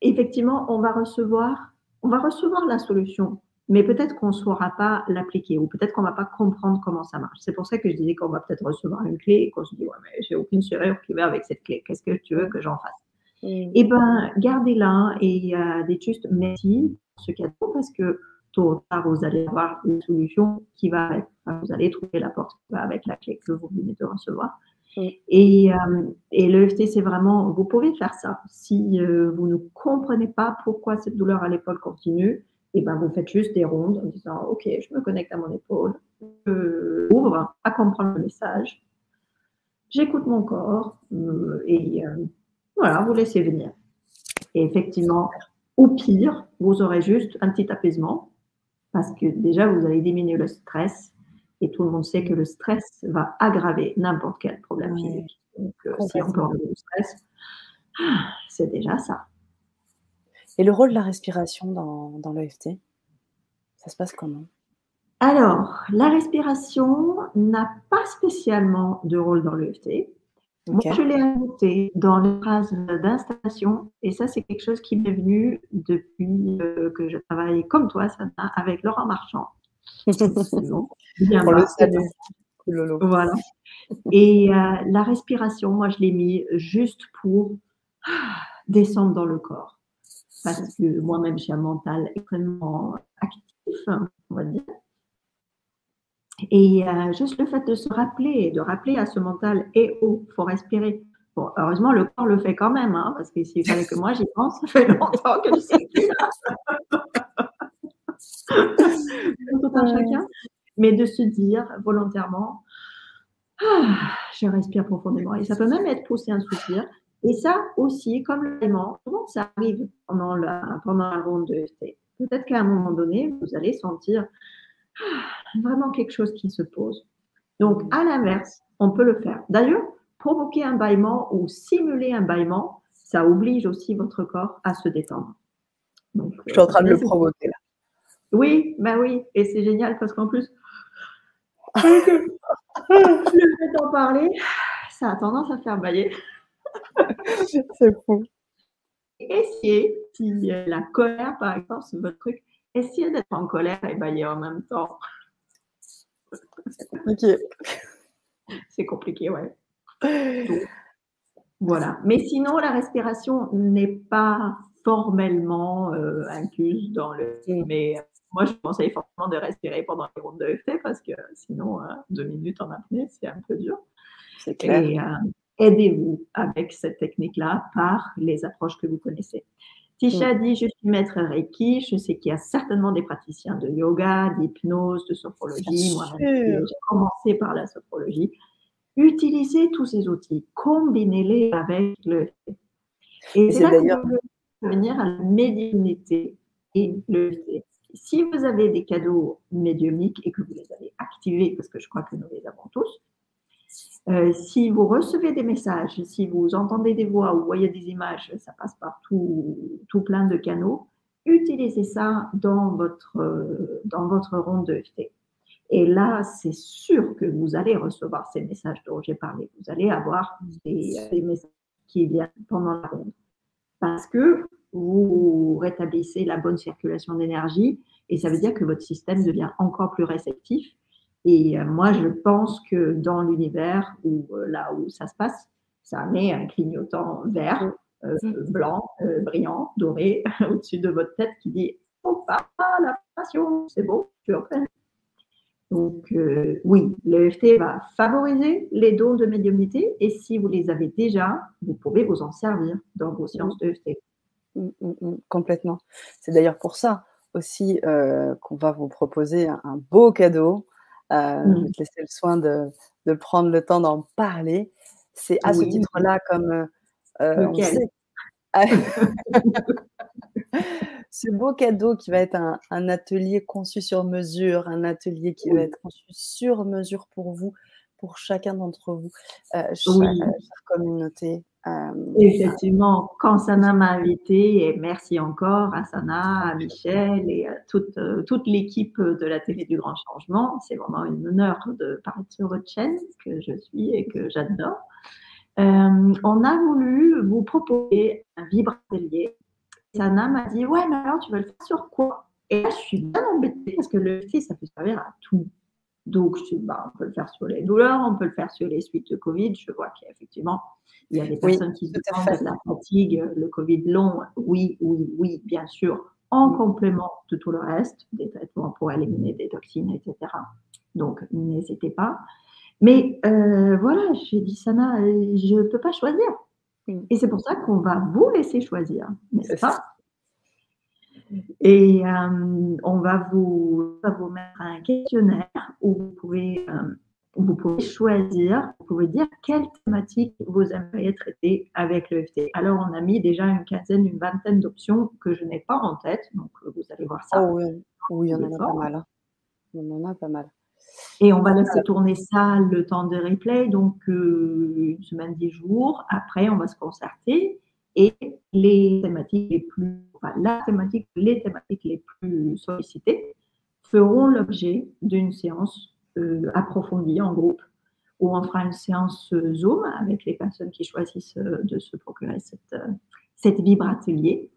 Speaker 2: effectivement, on va recevoir, on va recevoir la solution, mais peut-être qu'on ne saura pas l'appliquer ou peut-être qu'on ne va pas comprendre comment ça marche. C'est pour ça que je disais qu'on va peut-être recevoir une clé et qu'on se dit ouais mais j'ai aucune serrure qui va avec cette clé. Qu'est-ce que tu veux que j'en fasse? Mmh. Eh ben gardez-la et euh, dites juste merci pour ce cadeau parce que tôt ou tard, vous allez avoir une solution qui va avec. vous allez trouver la porte qui va avec la clé que vous venez de recevoir. Et, euh, et l'EFT, c'est vraiment, vous pouvez faire ça. Si euh, vous ne comprenez pas pourquoi cette douleur à l'épaule continue, et eh ben vous faites juste des rondes en disant, OK, je me connecte à mon épaule, je ouvre à comprendre le message, j'écoute mon corps, euh, et voilà, vous laissez venir. Et effectivement, au pire, vous aurez juste un petit apaisement parce que déjà, vous allez diminuer le stress et tout le monde sait que le stress va aggraver n'importe quel problème physique. Donc, euh, si on peut enlever le stress, c'est déjà ça.
Speaker 1: Et le rôle de la respiration dans, dans l'EFT, ça se passe comment?
Speaker 2: Alors, la respiration n'a pas spécialement de rôle dans l'EFT. Moi, je l'ai ajouté dans les phrases d'installation et ça, c'est quelque chose qui m'est venu depuis euh, que je travaille comme toi, Sana, avec Laurent Marchand. Voilà. Et euh, la respiration, moi, je l'ai mis juste pour descendre dans le corps. Parce que moi-même, j'ai un mental extrêmement actif, on va dire. Et euh, juste le fait de se rappeler, de rappeler à ce mental, et oh, faut respirer. Bon, heureusement, le corps le fait quand même, hein, parce que s'il fallait que moi j'y pense, ça fait longtemps que je sais plus Tout un chacun. Mais de se dire volontairement, ah, je respire profondément. Et ça peut même être pousser un soupir. Et ça aussi, comme l'aliment, souvent ça arrive pendant la, pendant la ronde de Peut-être qu'à un moment donné, vous allez sentir vraiment quelque chose qui se pose. Donc, à l'inverse, on peut le faire. D'ailleurs, provoquer un bâillement ou simuler un bâillement, ça oblige aussi votre corps à se détendre.
Speaker 1: Donc, Je suis en train de le provoquer là.
Speaker 2: Oui, ben oui, et c'est génial parce qu'en plus, le fait d'en parler, ça a tendance à faire bailler.
Speaker 1: c'est fou.
Speaker 2: Essayez, si la colère, par exemple, c'est votre truc, Essayez d'être en colère et bailler en même temps.
Speaker 1: Ok.
Speaker 2: C'est compliqué, ouais. voilà. Mais sinon, la respiration n'est pas formellement euh, incluse dans le. Mm. Mais euh, moi, je conseille fortement de respirer pendant les rondes de EFT parce que sinon, euh, deux minutes en apnée, c'est un peu dur.
Speaker 1: C'est clair.
Speaker 2: Et aidez-vous avec cette technique-là par les approches que vous connaissez. Tisha dit Je suis maître Reiki. Je sais qu'il y a certainement des praticiens de yoga, d'hypnose, de sophrologie. Moi, j'ai commencé par la sophrologie. Utilisez tous ces outils, combinez-les avec le. Et c'est là que vous venir à la médiumnité et le Si vous avez des cadeaux médiumniques et que vous les avez activés, parce que je crois que nous les avons tous, Euh, si vous recevez des messages, si vous entendez des voix ou voyez des images, ça passe par tout, tout plein de canaux, utilisez ça dans votre, dans votre ronde de FT. Et là, c'est sûr que vous allez recevoir ces messages dont j'ai parlé. Vous allez avoir des, messages qui viennent pendant la ronde. Parce que vous rétablissez la bonne circulation d'énergie et ça veut dire que votre système devient encore plus réceptif. Et euh, moi, je pense que dans l'univers où euh, là où ça se passe, ça met un clignotant vert, euh, blanc, brillant, doré au-dessus de votre tête qui dit Oh, pas la passion, c'est beau, tu en donc euh, oui, l'EFT va favoriser les dons de médiumnité et si vous les avez déjà, vous pouvez vous en servir dans vos séances d'EFT.
Speaker 1: Mmh, mmh, mmh, complètement. C'est d'ailleurs pour ça aussi qu'on va vous proposer un, beau cadeau. Euh, je vais te laisser le soin de, prendre le temps d'en parler. C'est à ce titre-là, comme on sait, ce beau cadeau qui va être un, atelier conçu sur mesure, un atelier qui va être conçu sur mesure pour vous, pour chacun d'entre vous, euh, chère, communauté.
Speaker 2: Euh, Effectivement, quand Sana m'a invité, et merci encore à Sana, à Michel et à toute, euh, toute l'équipe de la télé du Grand Changement, c'est vraiment une honneur de parler sur votre chaîne que je suis et que j'adore. on a voulu vous proposer un vibratelier Sana m'a dit Ouais, mais alors tu vas le faire sur quoi? Et là, je suis bien embêtée parce que le FT, ça peut servir à tout. Donc, bah, on peut le faire sur les douleurs, on peut le faire sur les suites de Covid. Je vois qu'effectivement, il y a des personnes qui se de la fatigue, le Covid long. Oui, oui, oui, bien sûr, en complément de tout le reste, des traitements pour éliminer des toxines, etc. Donc, n'hésitez pas. Mais euh, voilà, j'ai dit, Sana, je ne peux pas choisir. Et c'est pour ça qu'on va vous laisser choisir, n'est-ce pas? Et euh, on va vous, vous, mettre un questionnaire où vous pouvez, euh, vous pouvez choisir, vous pouvez dire quelle thématique vous aimeriez traiter avec l'EFT. Alors, on a mis déjà une quinzaine, une vingtaine d'options que je n'ai pas en tête, donc vous allez voir ça.
Speaker 1: Oh oui, oui, il y en a pas mal. Hein. Il y en a pas mal.
Speaker 2: Et on va laisser tourner ça le temps de replay, donc euh, une semaine, dix jours. Après, on va se concerter et les thématiques les plus, la thématique, les thématiques les plus sollicitées feront l'objet d'une séance euh, approfondie en groupe où on fera une séance euh, Zoom avec les personnes qui choisissent de se procurer cette, cette vibre atelier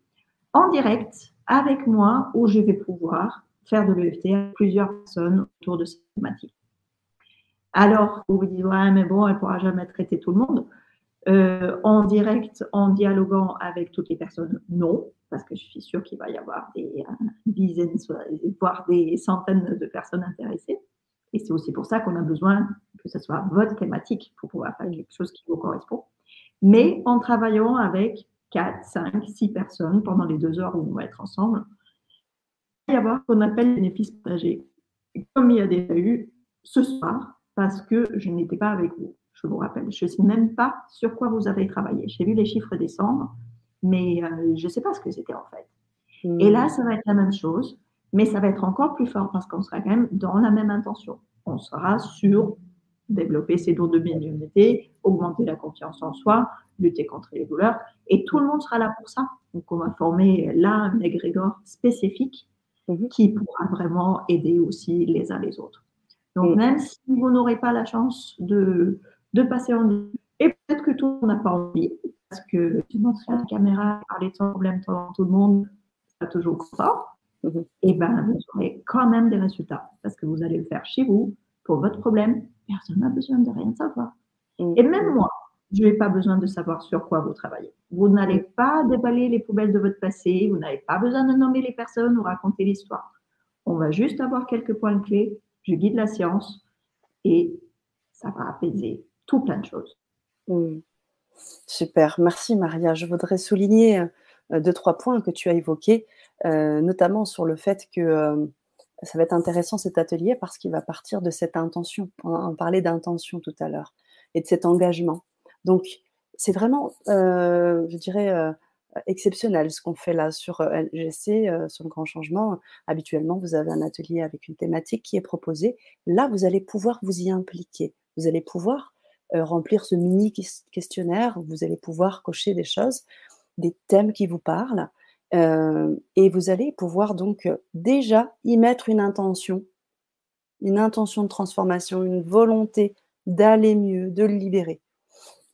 Speaker 2: en direct avec moi où je vais pouvoir faire de l'EFT à plusieurs personnes autour de cette thématique. Alors, vous vous dites, ouais, mais bon, elle ne pourra jamais traiter tout le monde. Euh, en direct, en dialoguant avec toutes les personnes, non, parce que je suis sûre qu'il va y avoir des euh, dizaines, voire des centaines de personnes intéressées. Et c'est aussi pour ça qu'on a besoin que ce soit votre thématique pour pouvoir faire quelque chose qui vous correspond. Mais en travaillant avec 4, 5, 6 personnes pendant les deux heures où on va être ensemble, y avoir ce qu'on appelle bénéfice partagé. Comme il y a déjà eu ce soir, parce que je n'étais pas avec vous, je vous rappelle. Je ne sais même pas sur quoi vous avez travaillé. J'ai vu les chiffres descendre, mais euh, je ne sais pas ce que c'était en fait. Et là, ça va être la même chose, mais ça va être encore plus fort parce qu'on sera quand même dans la même intention. On sera sur développer ses dons de médiumnité, augmenter la confiance en soi, lutter contre les douleurs, et tout le monde sera là pour ça. Donc, on va former là un égrégore spécifique Mhm. qui pourra vraiment aider aussi les uns les autres. Donc, même si vous n'aurez pas la chance de, de passer en ligne, et peut-être que tout le monde n'a pas envie, parce que tu montrer à la caméra, parler de son problème devant tout le monde, pas toujours confort, mhm. et eh ben vous aurez quand même des résultats, parce que vous allez le faire chez vous, pour votre problème, personne n'a besoin de rien savoir. Mhm. Et même moi, je n'ai pas besoin de savoir sur quoi vous travaillez. Vous n'allez pas déballer les poubelles de votre passé, vous n'avez pas besoin de nommer les personnes ou raconter l'histoire. On va juste avoir quelques points clés, je guide la science et ça va apaiser tout plein de choses.
Speaker 1: Super, merci Maria. Je voudrais souligner euh, deux, trois points que tu as évoqués, euh, notamment sur le fait que euh, ça va être intéressant cet atelier parce qu'il va partir de cette intention. On parlait d'intention tout à l'heure et de cet engagement. Donc, c'est vraiment, je dirais, exceptionnel ce qu'on fait là sur LGC, sur le grand changement. Habituellement, vous avez un atelier avec une thématique qui est proposée. Là, vous allez pouvoir vous y impliquer. Vous allez pouvoir remplir ce mini questionnaire. Vous allez pouvoir cocher des choses, des thèmes qui vous parlent. et vous allez pouvoir donc déjà y mettre une intention, une intention de transformation, une volonté d'aller mieux, de le libérer.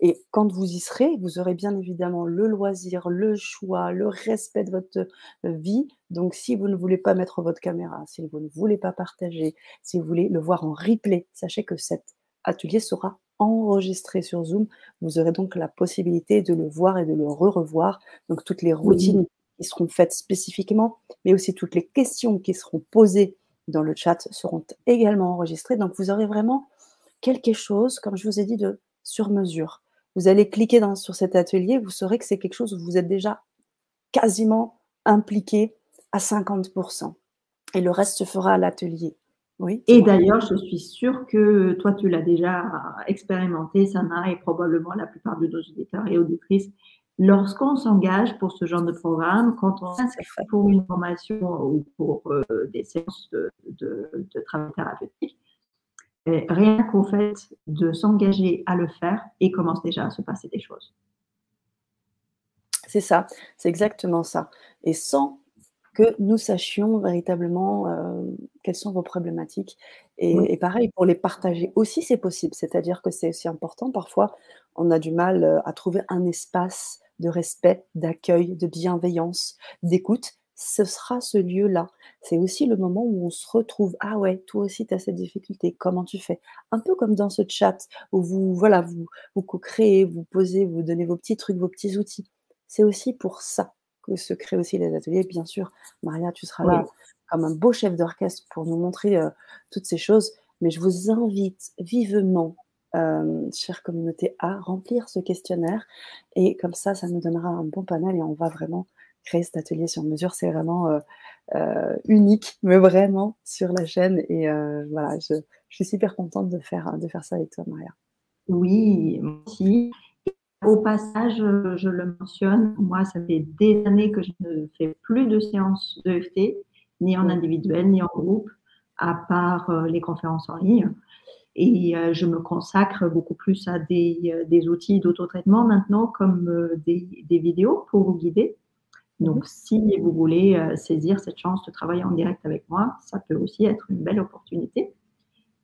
Speaker 1: Et quand vous y serez, vous aurez bien évidemment le loisir, le choix, le respect de votre euh, vie. Donc, si vous ne voulez pas mettre votre caméra, si vous ne voulez pas partager, si vous voulez le voir en replay, sachez que cet atelier sera enregistré sur Zoom. Vous aurez donc la possibilité de le voir et de le re-revoir. Donc, toutes les routines qui seront faites spécifiquement, mais aussi toutes les questions qui seront posées dans le chat seront également enregistrées. Donc, vous aurez vraiment quelque chose, comme je vous ai dit, de sur mesure vous allez cliquer sur cet atelier, vous saurez que c'est quelque chose où vous êtes déjà quasiment impliqué à 50%. Et le reste se fera à l'atelier.
Speaker 2: Oui, et d'ailleurs, je suis sûre que toi, tu l'as déjà expérimenté, Sana, et probablement la plupart de nos auditeurs et auditrices. Lorsqu'on s'engage pour ce genre de programme, quand on s'inscrit pour une formation ou pour euh, des séances de, de travail thérapeutique, rien qu'au fait de s'engager à le faire, il commence déjà à se passer des choses.
Speaker 1: C'est ça, c'est exactement ça. Et sans que nous sachions véritablement euh, quelles sont vos problématiques. Et, pareil, pour les partager aussi, c'est possible. C'est-à-dire que c'est aussi important. Parfois, on a du mal euh, à trouver un espace de respect, d'accueil, de bienveillance, d'écoute ce sera ce lieu-là. C'est aussi le moment où on se retrouve. Ah ouais, toi aussi, tu as cette difficulté. Comment tu fais? Un peu comme dans ce chat où vous, voilà, vous, vous co-créez, vous posez, vous donnez vos petits trucs, vos petits outils. C'est aussi pour ça se créent aussi les ateliers. Bien sûr, Maria, tu seras là comme un beau chef d'orchestre pour nous montrer euh, toutes ces choses. Mais je vous invite vivement, euh, chère communauté, à remplir ce questionnaire. Et comme ça, ça nous donnera un bon panel et on va vraiment créer cet atelier sur mesure. C'est vraiment euh, euh, unique, mais vraiment sur la chaîne. Et euh, voilà, je, suis super contente de faire, de faire ça avec toi, Maria.
Speaker 2: Oui, moi aussi. Au passage, je le mentionne, moi, ça fait des années que je ne fais plus de séances d'EFT, ni en individuel, ni en groupe, à part les conférences en ligne. Et je me consacre beaucoup plus à des, des outils d'autotraitement maintenant, comme des, des, vidéos pour vous guider. Donc, si vous voulez euh, saisir cette chance de travailler en direct avec moi, ça peut aussi être une belle opportunité.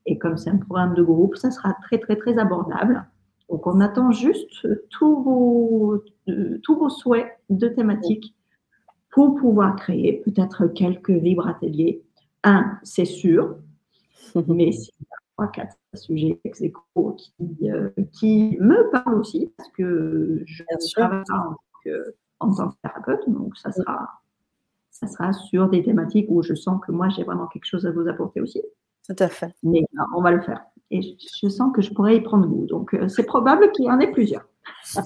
Speaker 2: Et comme c'est un programme de groupe, ça sera très, très, très abordable. Donc, on attend juste tous vos, euh, tous vos souhaits de thématiques pour pouvoir créer peut-être quelques libres ateliers. Un, c'est sûr, mais a trois, quatre sujets qui, euh, qui me parlent aussi, parce que je travaille en que en tant que thérapeute. Donc, ça sera, ça sera sur des thématiques où je sens que moi, j'ai vraiment quelque chose à vous apporter aussi.
Speaker 1: Tout à fait.
Speaker 2: Mais euh, on va le faire. Et je, sens que je pourrais y prendre goût. Donc, euh, c'est probable qu'il y en ait plusieurs.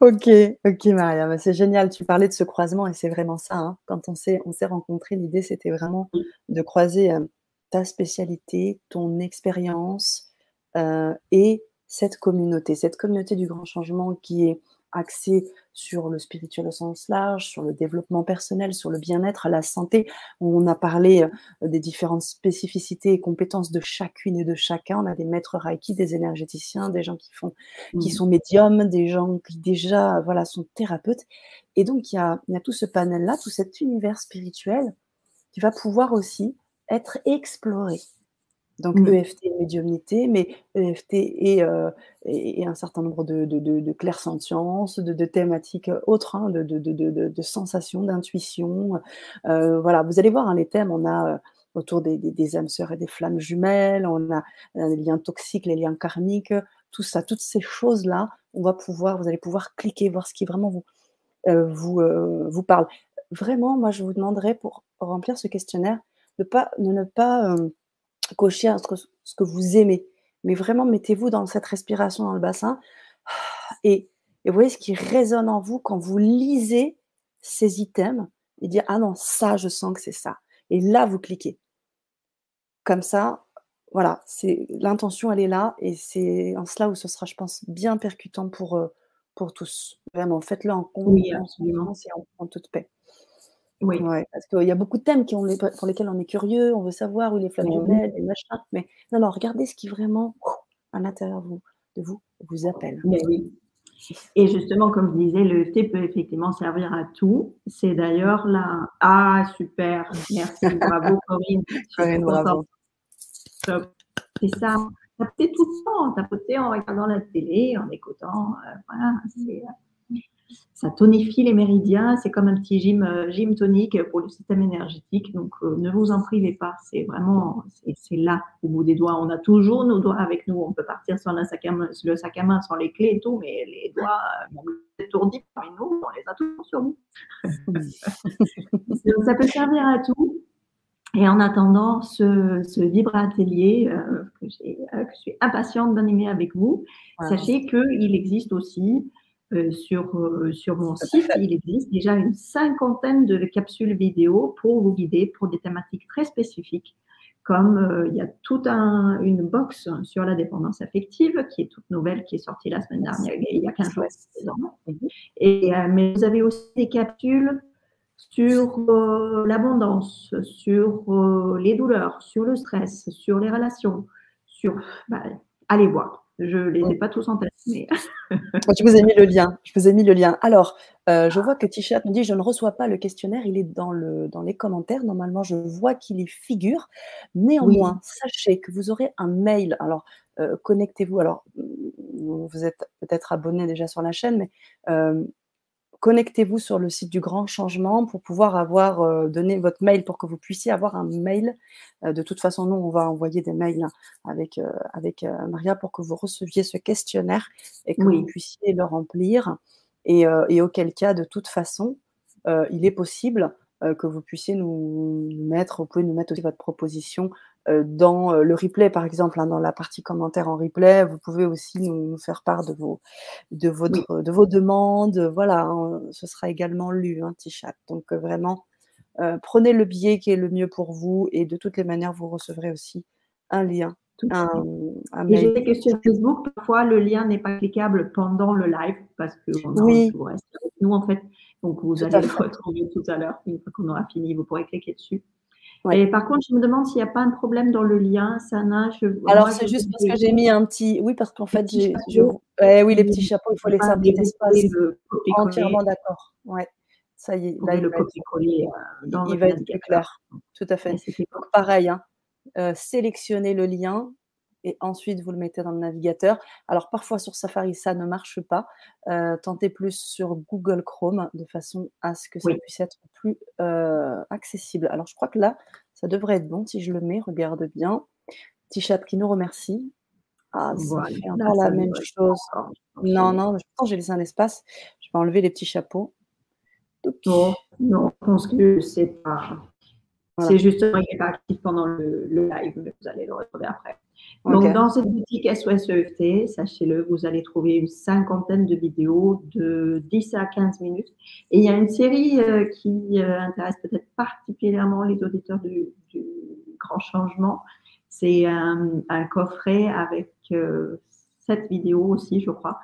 Speaker 1: ok, ok Maria, bah, c'est génial. Tu parlais de ce croisement et c'est vraiment ça. Hein. Quand on s'est, on s'est rencontrés, l'idée c'était vraiment de croiser euh, ta spécialité, ton expérience et cette communauté, cette communauté du grand changement qui est axé sur le spirituel au sens large, sur le développement personnel, sur le bien-être, la santé. On a parlé euh, des différentes spécificités et compétences de chacune et de chacun. On a des maîtres Reiki, des énergéticiens, des gens qui font, qui mmh. sont médiums, des gens qui déjà, voilà, sont thérapeutes. Et donc, il y a, il y a tout ce panel-là, tout cet univers spirituel qui va pouvoir aussi être exploré. Donc mmh. EFT médiumnité, mais EFT euh, et, et, un certain nombre de, de, de, de clairsentiences, de, thématiques autres, hein, de, sensations, d'intuition. Euh, voilà, vous allez voir hein, les thèmes, on a euh, autour des, des, âmes sœurs et des flammes jumelles, on a les liens toxiques, les liens karmiques, tout ça, toutes ces choses-là, on va pouvoir, vous allez pouvoir cliquer, voir ce qui vraiment vous, vous, vous parle. Vraiment, moi, je vous demanderais pour remplir ce questionnaire de, pas, de ne pas cocher ce que vous aimez. Mais vraiment, mettez-vous dans cette respiration dans le bassin et, et, voyez ce qui résonne en vous quand vous lisez ces items et dire Ah non, ça, je sens que c'est ça. Et là, vous cliquez. Comme ça, voilà, c'est l'intention, elle est là et c'est en cela où ce sera, je pense, bien percutant pour, euh, pour tous. Vraiment, faites-le en confiance et en toute paix. Oui. parce qu'il y a beaucoup de thèmes qui ont pour lesquels on est curieux, on veut savoir où les flammes jumelles, les machins. Mais non, non, regardez ce qui vraiment à l'intérieur de vous vous appelle.
Speaker 2: Mais oui. Et justement, comme je disais, le thé peut effectivement servir à tout. C'est d'ailleurs là. Ah, super. Merci. Bravo, Corinne.
Speaker 1: Corinne, bravo.
Speaker 2: C'est ça. Tapoter tout le temps. Tapoter en regardant la télé, en écoutant. Euh, voilà. C'est ça tonifie les méridiens. C'est comme un petit gym, euh, gym tonique pour le système énergétique. Donc, euh, ne vous en privez pas. C'est vraiment, c'est là, au bout des doigts. On a toujours nos doigts avec nous. On peut partir sans le sac à main, le sac à main sans les clés et tout, mais les doigts, bon, étourdis parmi nous, on les a toujours sur nous. Donc, ça peut servir à tout. Et en attendant ce, ce Vibre Atelier euh, que, que, je suis impatiente d'animer avec vous, sachez qu'il existe aussi euh, sur, euh, sur mon site, il existe déjà une cinquantaine de capsules vidéo pour vous guider pour des thématiques très spécifiques, comme euh, il y a toute un, une box sur la dépendance affective qui est toute nouvelle, qui est sortie la semaine dernière, il y a 15 jours. Et, mais vous avez aussi des capsules sur l'abondance, sur les douleurs, sur le stress, sur les relations, sur... Bah, allez voir. Je ne les ai pas tous en tête, mais.
Speaker 1: je vous ai mis le lien. Je vous ai mis le lien. Alors, euh, je vois que Tishat me dit je ne reçois pas le questionnaire. Il est dans, le, dans les commentaires. Normalement, je vois qu'il y figure. Néanmoins, sachez que vous aurez un mail. Alors, euh, connectez-vous. Alors, vous êtes peut-être abonné déjà sur la chaîne, mais euh, connectez-vous sur le site du Grand Changement pour pouvoir avoir euh, donné votre mail pour que vous puissiez avoir un mail. Euh, de toute façon, nous, on va envoyer des mails hein, avec, euh, avec Maria pour que vous receviez ce questionnaire et que vous puissiez le remplir. Et, et, auquel cas, de toute façon, il est possible que vous puissiez nous mettre, vous pouvez nous mettre aussi votre proposition dans euh, le replay, par exemple, hein, dans la partie commentaire en replay, vous pouvez aussi nous, faire part de vos, de votre, de vos demandes. Voilà, hein, ce sera également lu, un petit chat. Donc euh, vraiment, prenez le billet qui est le mieux pour vous et de toutes les manières, vous recevrez aussi un lien. Un,
Speaker 2: un et j'ai que sur Facebook, parfois le lien n'est pas cliquable pendant le live parce que on oui. nous en fait. Donc vous allez le retrouver tout à l'heure. Une fois qu'on aura fini, vous pourrez cliquer dessus. Et par contre, je me demande s'il n'y a pas un problème dans le lien, Sana.
Speaker 1: Alors, c'est juste parce que j'ai mis un petit. Oui, parce qu'en fait, j'ai. Eh oui, les petits chapeaux, il faut les faire espace. Entièrement d'accord. Ouais. Ça y est,
Speaker 2: là, il, le va, être,
Speaker 1: euh, il va être plus clair. Tout à fait. Donc, pareil, hein, euh, sélectionnez le lien, et ensuite vous le mettez dans le navigateur. Alors parfois sur Safari ça ne marche pas. Euh, tentez plus sur Google Chrome de façon à ce que ça puisse être plus euh, accessible. Alors je crois que là ça devrait être bon si je le mets. Regarde bien. Petit chat qui nous remercie. Ah, ça fait la même chose. Non, non, je pense j'ai laissé un espace. Je vais enlever les petits chapeaux.
Speaker 2: Non, non, je pense que c'est pas. C'est justement, il n'est pas actif pendant le, le, live, mais vous allez le retrouver après. Donc, dans cette boutique SOS EFT, sachez-le, vous allez trouver une cinquantaine de vidéos de 10 à 15 minutes. Et il y a une série euh, qui euh, intéresse peut-être particulièrement les auditeurs du, Grand Changement. C'est un, coffret avec euh, cette vidéo aussi, je crois,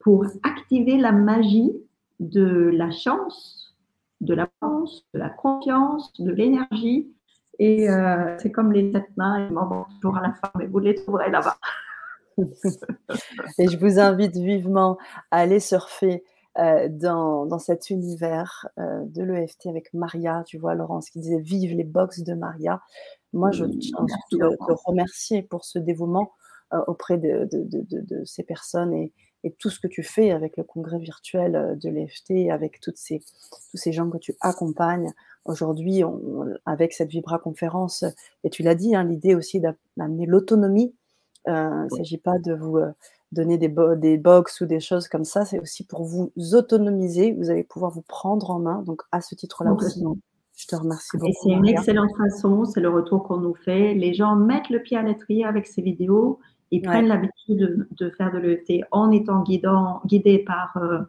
Speaker 2: pour activer la magie de la chance, de la chance, de la confiance, de l'énergie et euh, c'est comme les sept mains, ils m'envoient toujours à la fin, mais vous les trouverez là-bas.
Speaker 1: et je vous invite vivement à aller surfer euh, dans, dans, cet univers euh, de l'EFT avec Maria. Tu vois, Laurence qui disait Vive les box de Maria. Moi, je tiens à te, remercier pour ce dévouement auprès de, de, de, de, ces personnes et, et, tout ce que tu fais avec le congrès virtuel de l'EFT, avec toutes ces, tous ces gens que tu accompagnes. Aujourd'hui, avec cette Vibra conférence, et tu l'as dit, hein, l'idée aussi d'amener l'autonomie. Euh, il ne s'agit pas de vous euh, donner des, des box ou des choses comme ça, c'est aussi pour vous autonomiser. Vous allez pouvoir vous prendre en main. Donc, à ce titre-là aussi, je te remercie beaucoup.
Speaker 2: Et c'est une excellente façon, c'est le retour qu'on nous fait. Les gens mettent le pied à l'étrier avec ces vidéos. Ils prennent l'habitude de, faire de l'ET en étant guidant, guidés par. Euh,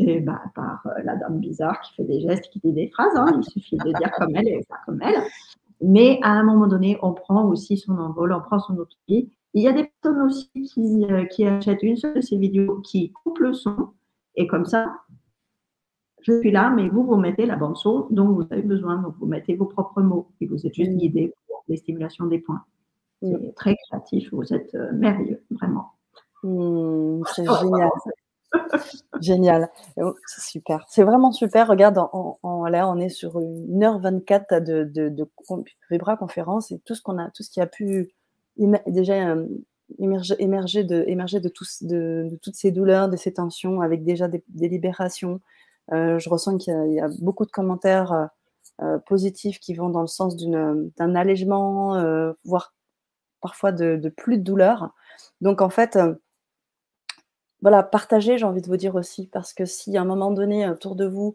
Speaker 2: et bah, par euh, la dame bizarre qui fait des gestes, qui dit des phrases. Hein. Il suffit de dire comme elle et faire comme elle. Mais à un moment donné, on prend aussi son envol, on prend son autonomie. Il y a des personnes aussi qui, euh, qui, achètent une seule de ces vidéos, qui coupent le son, et comme ça, je suis là, mais vous, vous mettez la bande son dont vous avez besoin. Donc, vous mettez vos propres mots, et vous êtes juste guidé pour les stimulations des points. C'est très créatif, vous êtes merveilleux, vraiment.
Speaker 1: Mmh, c'est génial. Génial. Oh, c'est super. C'est vraiment super. Regarde, en, là, on est sur 1h24 de, de, de, Vibra conférence et tout ce qu'on a, tout ce qui a pu déjà émerger, émerger, de, émerger de, tous, de, toutes ces douleurs, de ces tensions, avec déjà des, libérations. Euh, je ressens qu'il y, a beaucoup de commentaires euh, euh, positifs qui vont dans le sens d'un allègement, voire parfois de, de, plus de douleur. Donc en fait, voilà, partagez, j'ai envie de vous dire aussi, parce que si à un moment donné, autour de vous,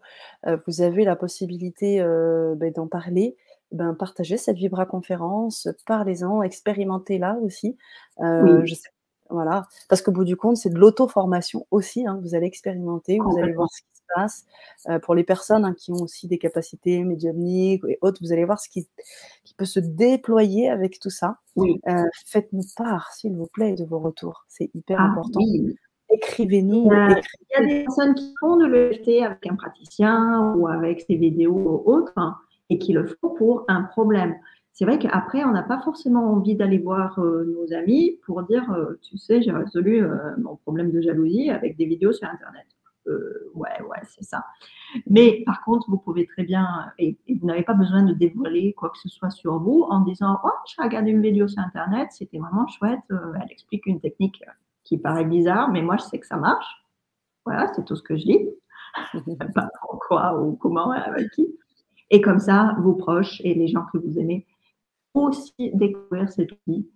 Speaker 1: vous avez la possibilité ben, d'en parler, ben, partagez cette Vibra conférence, parlez-en, expérimentez-la aussi. Voilà, parce qu'au bout du compte, c'est de l'auto-formation aussi. Hein, vous allez expérimenter, vous allez voir ce qui se passe. pour les personnes hein, qui ont aussi des capacités médiumniques et autres, vous allez voir ce qui, qui peut se déployer avec tout ça. Faites-nous part, s'il vous plaît, de vos retours. C'est hyper ah important écrivez-nous.
Speaker 2: Il, y a des personnes qui font de l'EFT avec un praticien ou avec ses vidéos ou autres hein, et qui le font pour un problème. C'est vrai qu'après, on n'a pas forcément envie d'aller voir euh, nos amis pour dire, euh, tu sais, j'ai résolu euh, mon problème de jalousie avec des vidéos sur Internet. ouais, ouais, c'est ça. Mais par contre, vous pouvez très bien, et, vous n'avez pas besoin de dévoiler quoi que ce soit sur vous en disant, oh, j'ai regardé une vidéo sur Internet, c'était vraiment chouette, elle explique une technique qui paraît bizarre, mais moi, je sais que ça marche. Voilà, c'est tout ce que je dis. pas pourquoi ou comment, avec qui. Et comme ça, vos proches et les gens que vous aimez aussi découvrir cette vie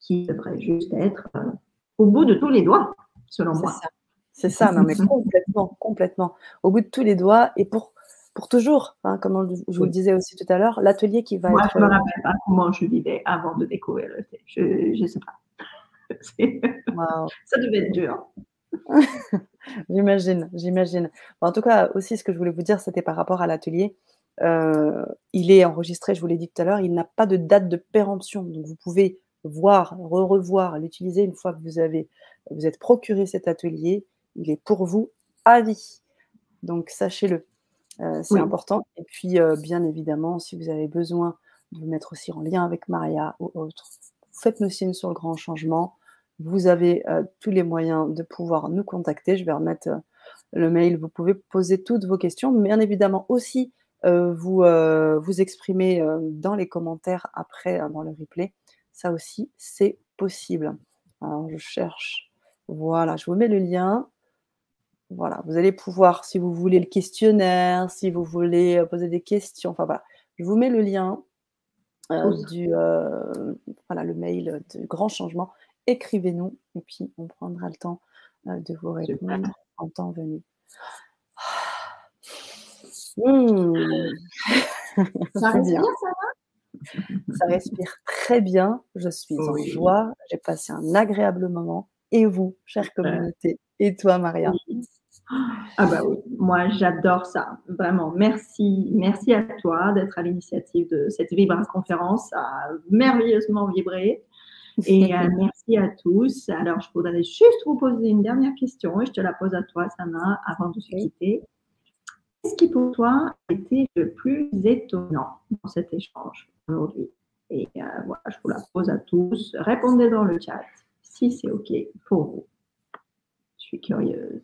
Speaker 2: qui devrait juste être euh, au bout de tous les doigts, selon moi.
Speaker 1: C'est ça, non mais complètement, complètement. Au bout de tous les doigts et pour, pour toujours, hein, comme je vous le disais aussi tout à l'heure, l'atelier qui va
Speaker 2: moi,
Speaker 1: être.
Speaker 2: je ne me rappelle pas comment je vivais avant de découvrir le thé. Je ne sais pas. Ça devait être dur.
Speaker 1: j'imagine, j'imagine. en tout cas, aussi, ce que je voulais vous dire, c'était par rapport à l'atelier. Euh, il est enregistré, je vous l'ai dit tout à l'heure, il n'a pas de date de péremption. Donc, vous pouvez voir, re-revoir, l'utiliser une fois que vous avez vous êtes procuré cet atelier. Il est pour vous à vie. Donc, sachez-le. Euh, c'est important. Et puis, euh, bien évidemment, si vous avez besoin de vous mettre aussi en lien avec Maria ou autre, faites-nous signe sur le grand changement. Vous avez tous les moyens de pouvoir nous contacter. Je vais remettre le mail. Vous pouvez poser toutes vos questions. Bien évidemment aussi, vous, vous exprimer dans les commentaires après, dans le replay. Ça aussi, c'est possible. Alors, je cherche. Voilà, je vous mets le lien. Voilà, vous allez pouvoir, si vous voulez le questionnaire, si vous voulez poser des questions, enfin voilà, je vous mets le lien euh, du, euh, voilà, le mail de Grand Changement. Écrivez-nous et puis on prendra le temps euh, de vous répondre en temps venu.
Speaker 2: Mmh. Ça respire, ça
Speaker 1: va? Ça respire très bien. Je suis en joie. J'ai passé un agréable moment. Et vous, chère communauté, et toi, Maria?
Speaker 2: Ah bah oui, moi j'adore ça, vraiment. Merci, merci à toi d'être à l'initiative de cette Vibra conférence, ça a merveilleusement vibré. Et euh, merci à tous. Alors je voudrais juste vous poser une dernière question et je te la pose à toi, Sana, avant de se quitter. Qu'est-ce qui pour toi a été le plus étonnant dans cet échange aujourd'hui? Et euh, voilà, je vous la pose à tous. Répondez dans le chat si c'est OK pour vous. Je suis curieuse.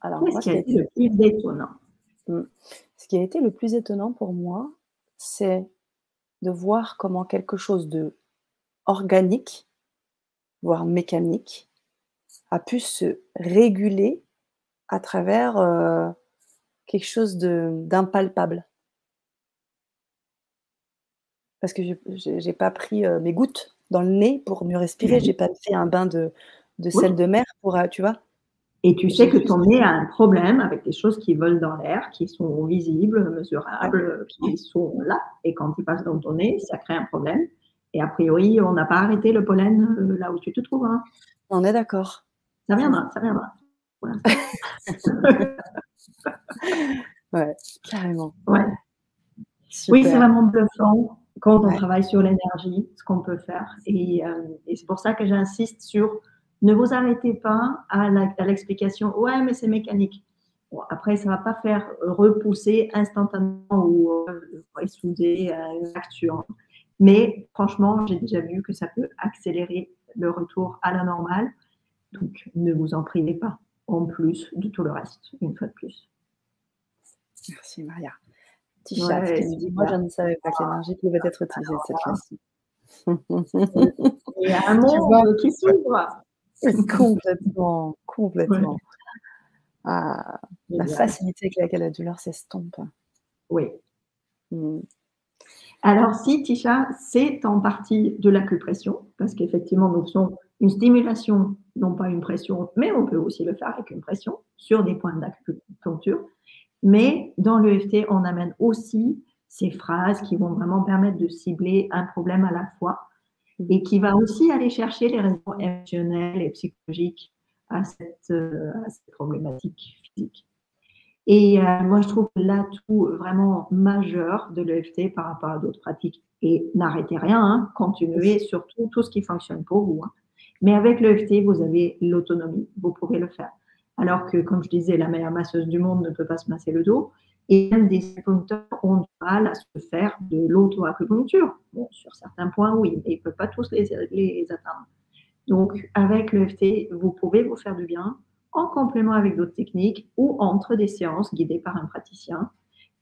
Speaker 2: Alors, ce qui a été le plus étonnant?
Speaker 1: Hmm. Ce qui a été le plus étonnant pour moi, c'est de voir comment quelque chose de organique, voire mécanique, a pu se réguler à travers euh, quelque chose d'impalpable. Parce que je n'ai pas pris euh, mes gouttes dans le nez pour mieux respirer, j'ai pas fait un bain de, de sel de mer pour, euh, tu vois,
Speaker 2: et tu sais que ton nez a un problème avec des choses qui volent dans l'air, qui sont visibles, mesurables, qui sont là. Et quand ils passent dans ton nez, ça crée un problème. Et a priori, on n'a pas arrêté le pollen euh, là où tu te trouves. Hein.
Speaker 1: On est d'accord.
Speaker 2: Ça viendra, ça viendra.
Speaker 1: ouais, carrément.
Speaker 2: Ouais. Oui, c'est vraiment bluffant quand on travaille sur l'énergie, ce qu'on peut faire. Et, euh, et c'est pour ça que j'insiste sur ne vous arrêtez pas à l'explication, ouais, mais c'est mécanique. après, ça ne va pas faire repousser instantanément ou euh, souder une action. Mais franchement, j'ai déjà vu que ça peut accélérer le retour à la normale. Donc, ne vous en privez pas, en plus de tout le reste, une fois de plus.
Speaker 1: Merci Maria. Petit chat dit Moi, je ne savais pas que l'énergie pouvait être utilisée de cette façon.
Speaker 2: Il y a un monde qui s'ouvre.
Speaker 1: complètement, complètement. Ah, la facilité avec laquelle la douleur s'estompe.
Speaker 2: Oui. Hmm. Alors, si Tisha, c'est en partie de l'acupression, parce qu'effectivement, nous faisons une stimulation, non pas une pression, mais on peut aussi le faire avec une pression sur des points d'acupuncture. Mais dans l'EFT, on amène aussi ces phrases qui vont vraiment permettre de cibler un problème à la fois et qui va aussi aller chercher les raisons émotionnelles et psychologiques à cette, euh, problématique physique. Et euh, moi, je trouve l'atout vraiment majeur de l'EFT par rapport à d'autres pratiques, et n'arrêtez rien, hein, continuez surtout tout ce qui fonctionne pour vous. Hein. Mais avec l'EFT, vous avez l'autonomie, vous pouvez le faire. Alors que, comme je disais, la meilleure masseuse du monde ne peut pas se masser le dos. Et même des acupuncteurs ont du mal à se faire de l'auto-acupuncture. Bon, sur certains points, oui, mais ils ne peuvent pas tous les, les atteindre. Donc, avec l'EFT, vous pouvez vous faire du bien en complément avec d'autres techniques ou entre des séances guidées par un praticien.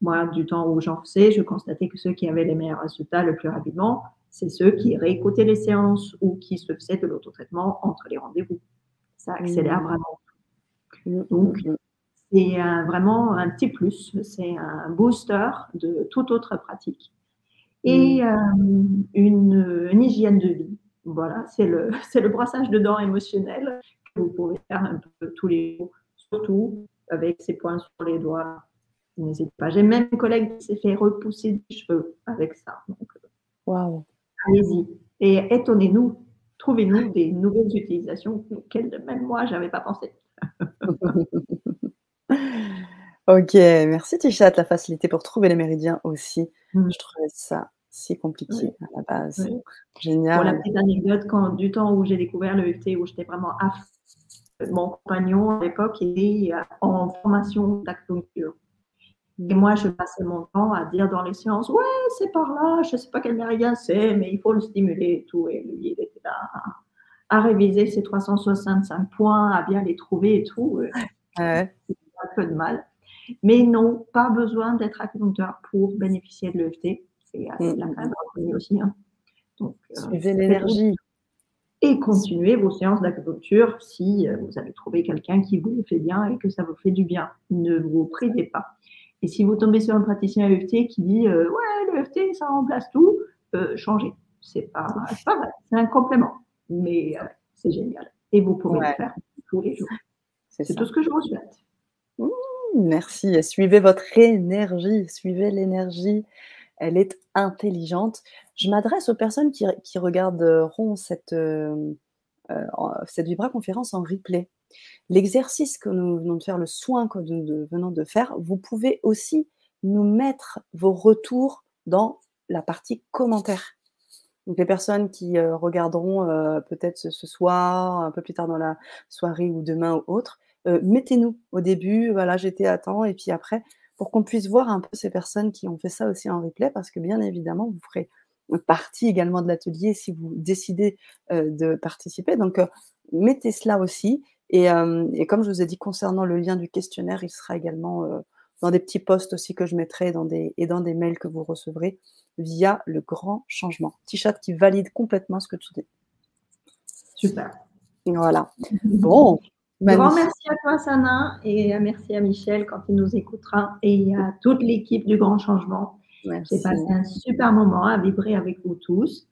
Speaker 2: Moi, du temps où j'en faisais, je constatais que ceux qui avaient les meilleurs résultats le plus rapidement, c'est ceux qui réécoutaient les séances ou qui se faisaient de l'autotraitement entre les rendez-vous. Ça accélère mmh. vraiment. Mmh, Donc, mmh, c'est vraiment un petit plus, c'est un booster de toute autre pratique. Et euh, une, une, hygiène de vie. Voilà, c'est le, le brassage de dents émotionnel que vous pouvez faire un peu tous les jours, surtout avec ces points sur les doigts. N'hésitez pas. J'ai même une collègue qui s'est fait repousser des cheveux avec ça. Donc,
Speaker 1: wow.
Speaker 2: Allez-y. Et étonnez-nous, trouvez-nous des nouvelles utilisations auxquelles même moi, je n'avais pas pensé.
Speaker 1: ok, merci Tichat, la facilité pour trouver les méridiens aussi. Mmh. Je trouvais ça si compliqué à la base. Génial.
Speaker 2: Pour la petite anecdote, quand, du temps où j'ai découvert le EFT, où j'étais vraiment à mon compagnon à l'époque était en formation d'acupuncture. Et moi, je passais mon temps à dire dans les séances, ouais, c'est par là, je ne sais pas quel méridien c'est, mais il faut le stimuler et tout. Et lui, il était là à, réviser ses 365 points, à bien les trouver et tout. Ouais. Un peu de mal. Mais non, pas besoin d'être acupuncteur pour bénéficier de l'EFT. C'est la même aussi. Hein.
Speaker 1: Donc, euh, Suivez l'énergie.
Speaker 2: Et continuez vos séances d'acupuncture si euh, vous avez trouvé quelqu'un qui vous fait bien et que ça vous fait du bien. Ne vous privez pas. Et si vous tombez sur un praticien EFT qui dit euh, Ouais, l'EFT, ça remplace tout, changez. C'est pas, pas mal. C'est un complément. Mais c'est génial. Et vous pouvez le faire tous les jours. C'est tout ce que je vous souhaite.
Speaker 1: Mmh, merci. Suivez votre énergie. Suivez l'énergie. Elle est intelligente. Je m'adresse aux personnes qui, regarderont cette, euh, euh, cette Vibra conférence en replay. L'exercice que nous venons de faire, le soin que nous venons de faire, vous pouvez aussi nous mettre vos retours dans la partie commentaires. Donc les personnes qui euh, regarderont peut-être ce, soir, un peu plus tard dans la soirée ou demain ou autre, euh, mettez-nous au début, voilà, j'étais à temps, et puis après, pour qu'on puisse voir un peu ces personnes qui ont fait ça aussi en replay, parce que bien évidemment, vous ferez partie également de l'atelier si vous décidez euh, de participer. Donc, euh, mettez cela aussi. Et, comme je vous ai dit concernant le lien du questionnaire, il sera également dans des petits posts aussi que je mettrai dans des, et dans des mails que vous recevrez via le grand changement. T-chat qui valide complètement ce que tu dis.
Speaker 2: Super.
Speaker 1: Voilà. Bon,
Speaker 2: Grand merci à toi, Sana, et merci à Michel quand il nous écoutera, et à toute l'équipe du Grand Changement. J'ai passé un super moment à vibrer avec vous tous.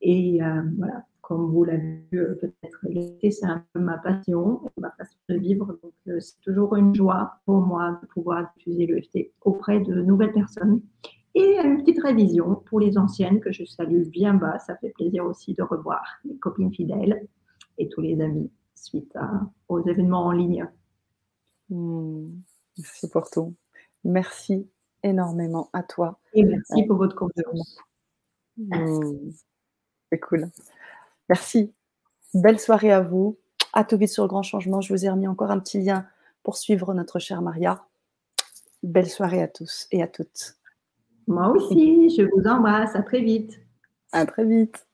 Speaker 2: Et euh, voilà, comme vous l'avez vu, euh, peut-être l'été, c'est un peu ma passion, ma façon de vivre. Donc, euh, c'est toujours une joie pour moi de pouvoir diffuser l'EFT auprès de nouvelles personnes. Et une petite révision pour les anciennes que je salue bien bas. Ça fait plaisir aussi de revoir les copines fidèles et tous les amis suite aux événements en ligne.
Speaker 1: Hmm. merci pour tout. Merci énormément à toi.
Speaker 2: Et merci pour votre confiance.
Speaker 1: Hmm. C'est cool. Merci. Belle soirée à vous. À tout vite sur le grand changement. Je vous ai remis encore un petit lien pour suivre notre chère Maria. Belle soirée à tous et à toutes.
Speaker 2: Moi aussi, je vous embrasse. À très vite.
Speaker 1: À très vite.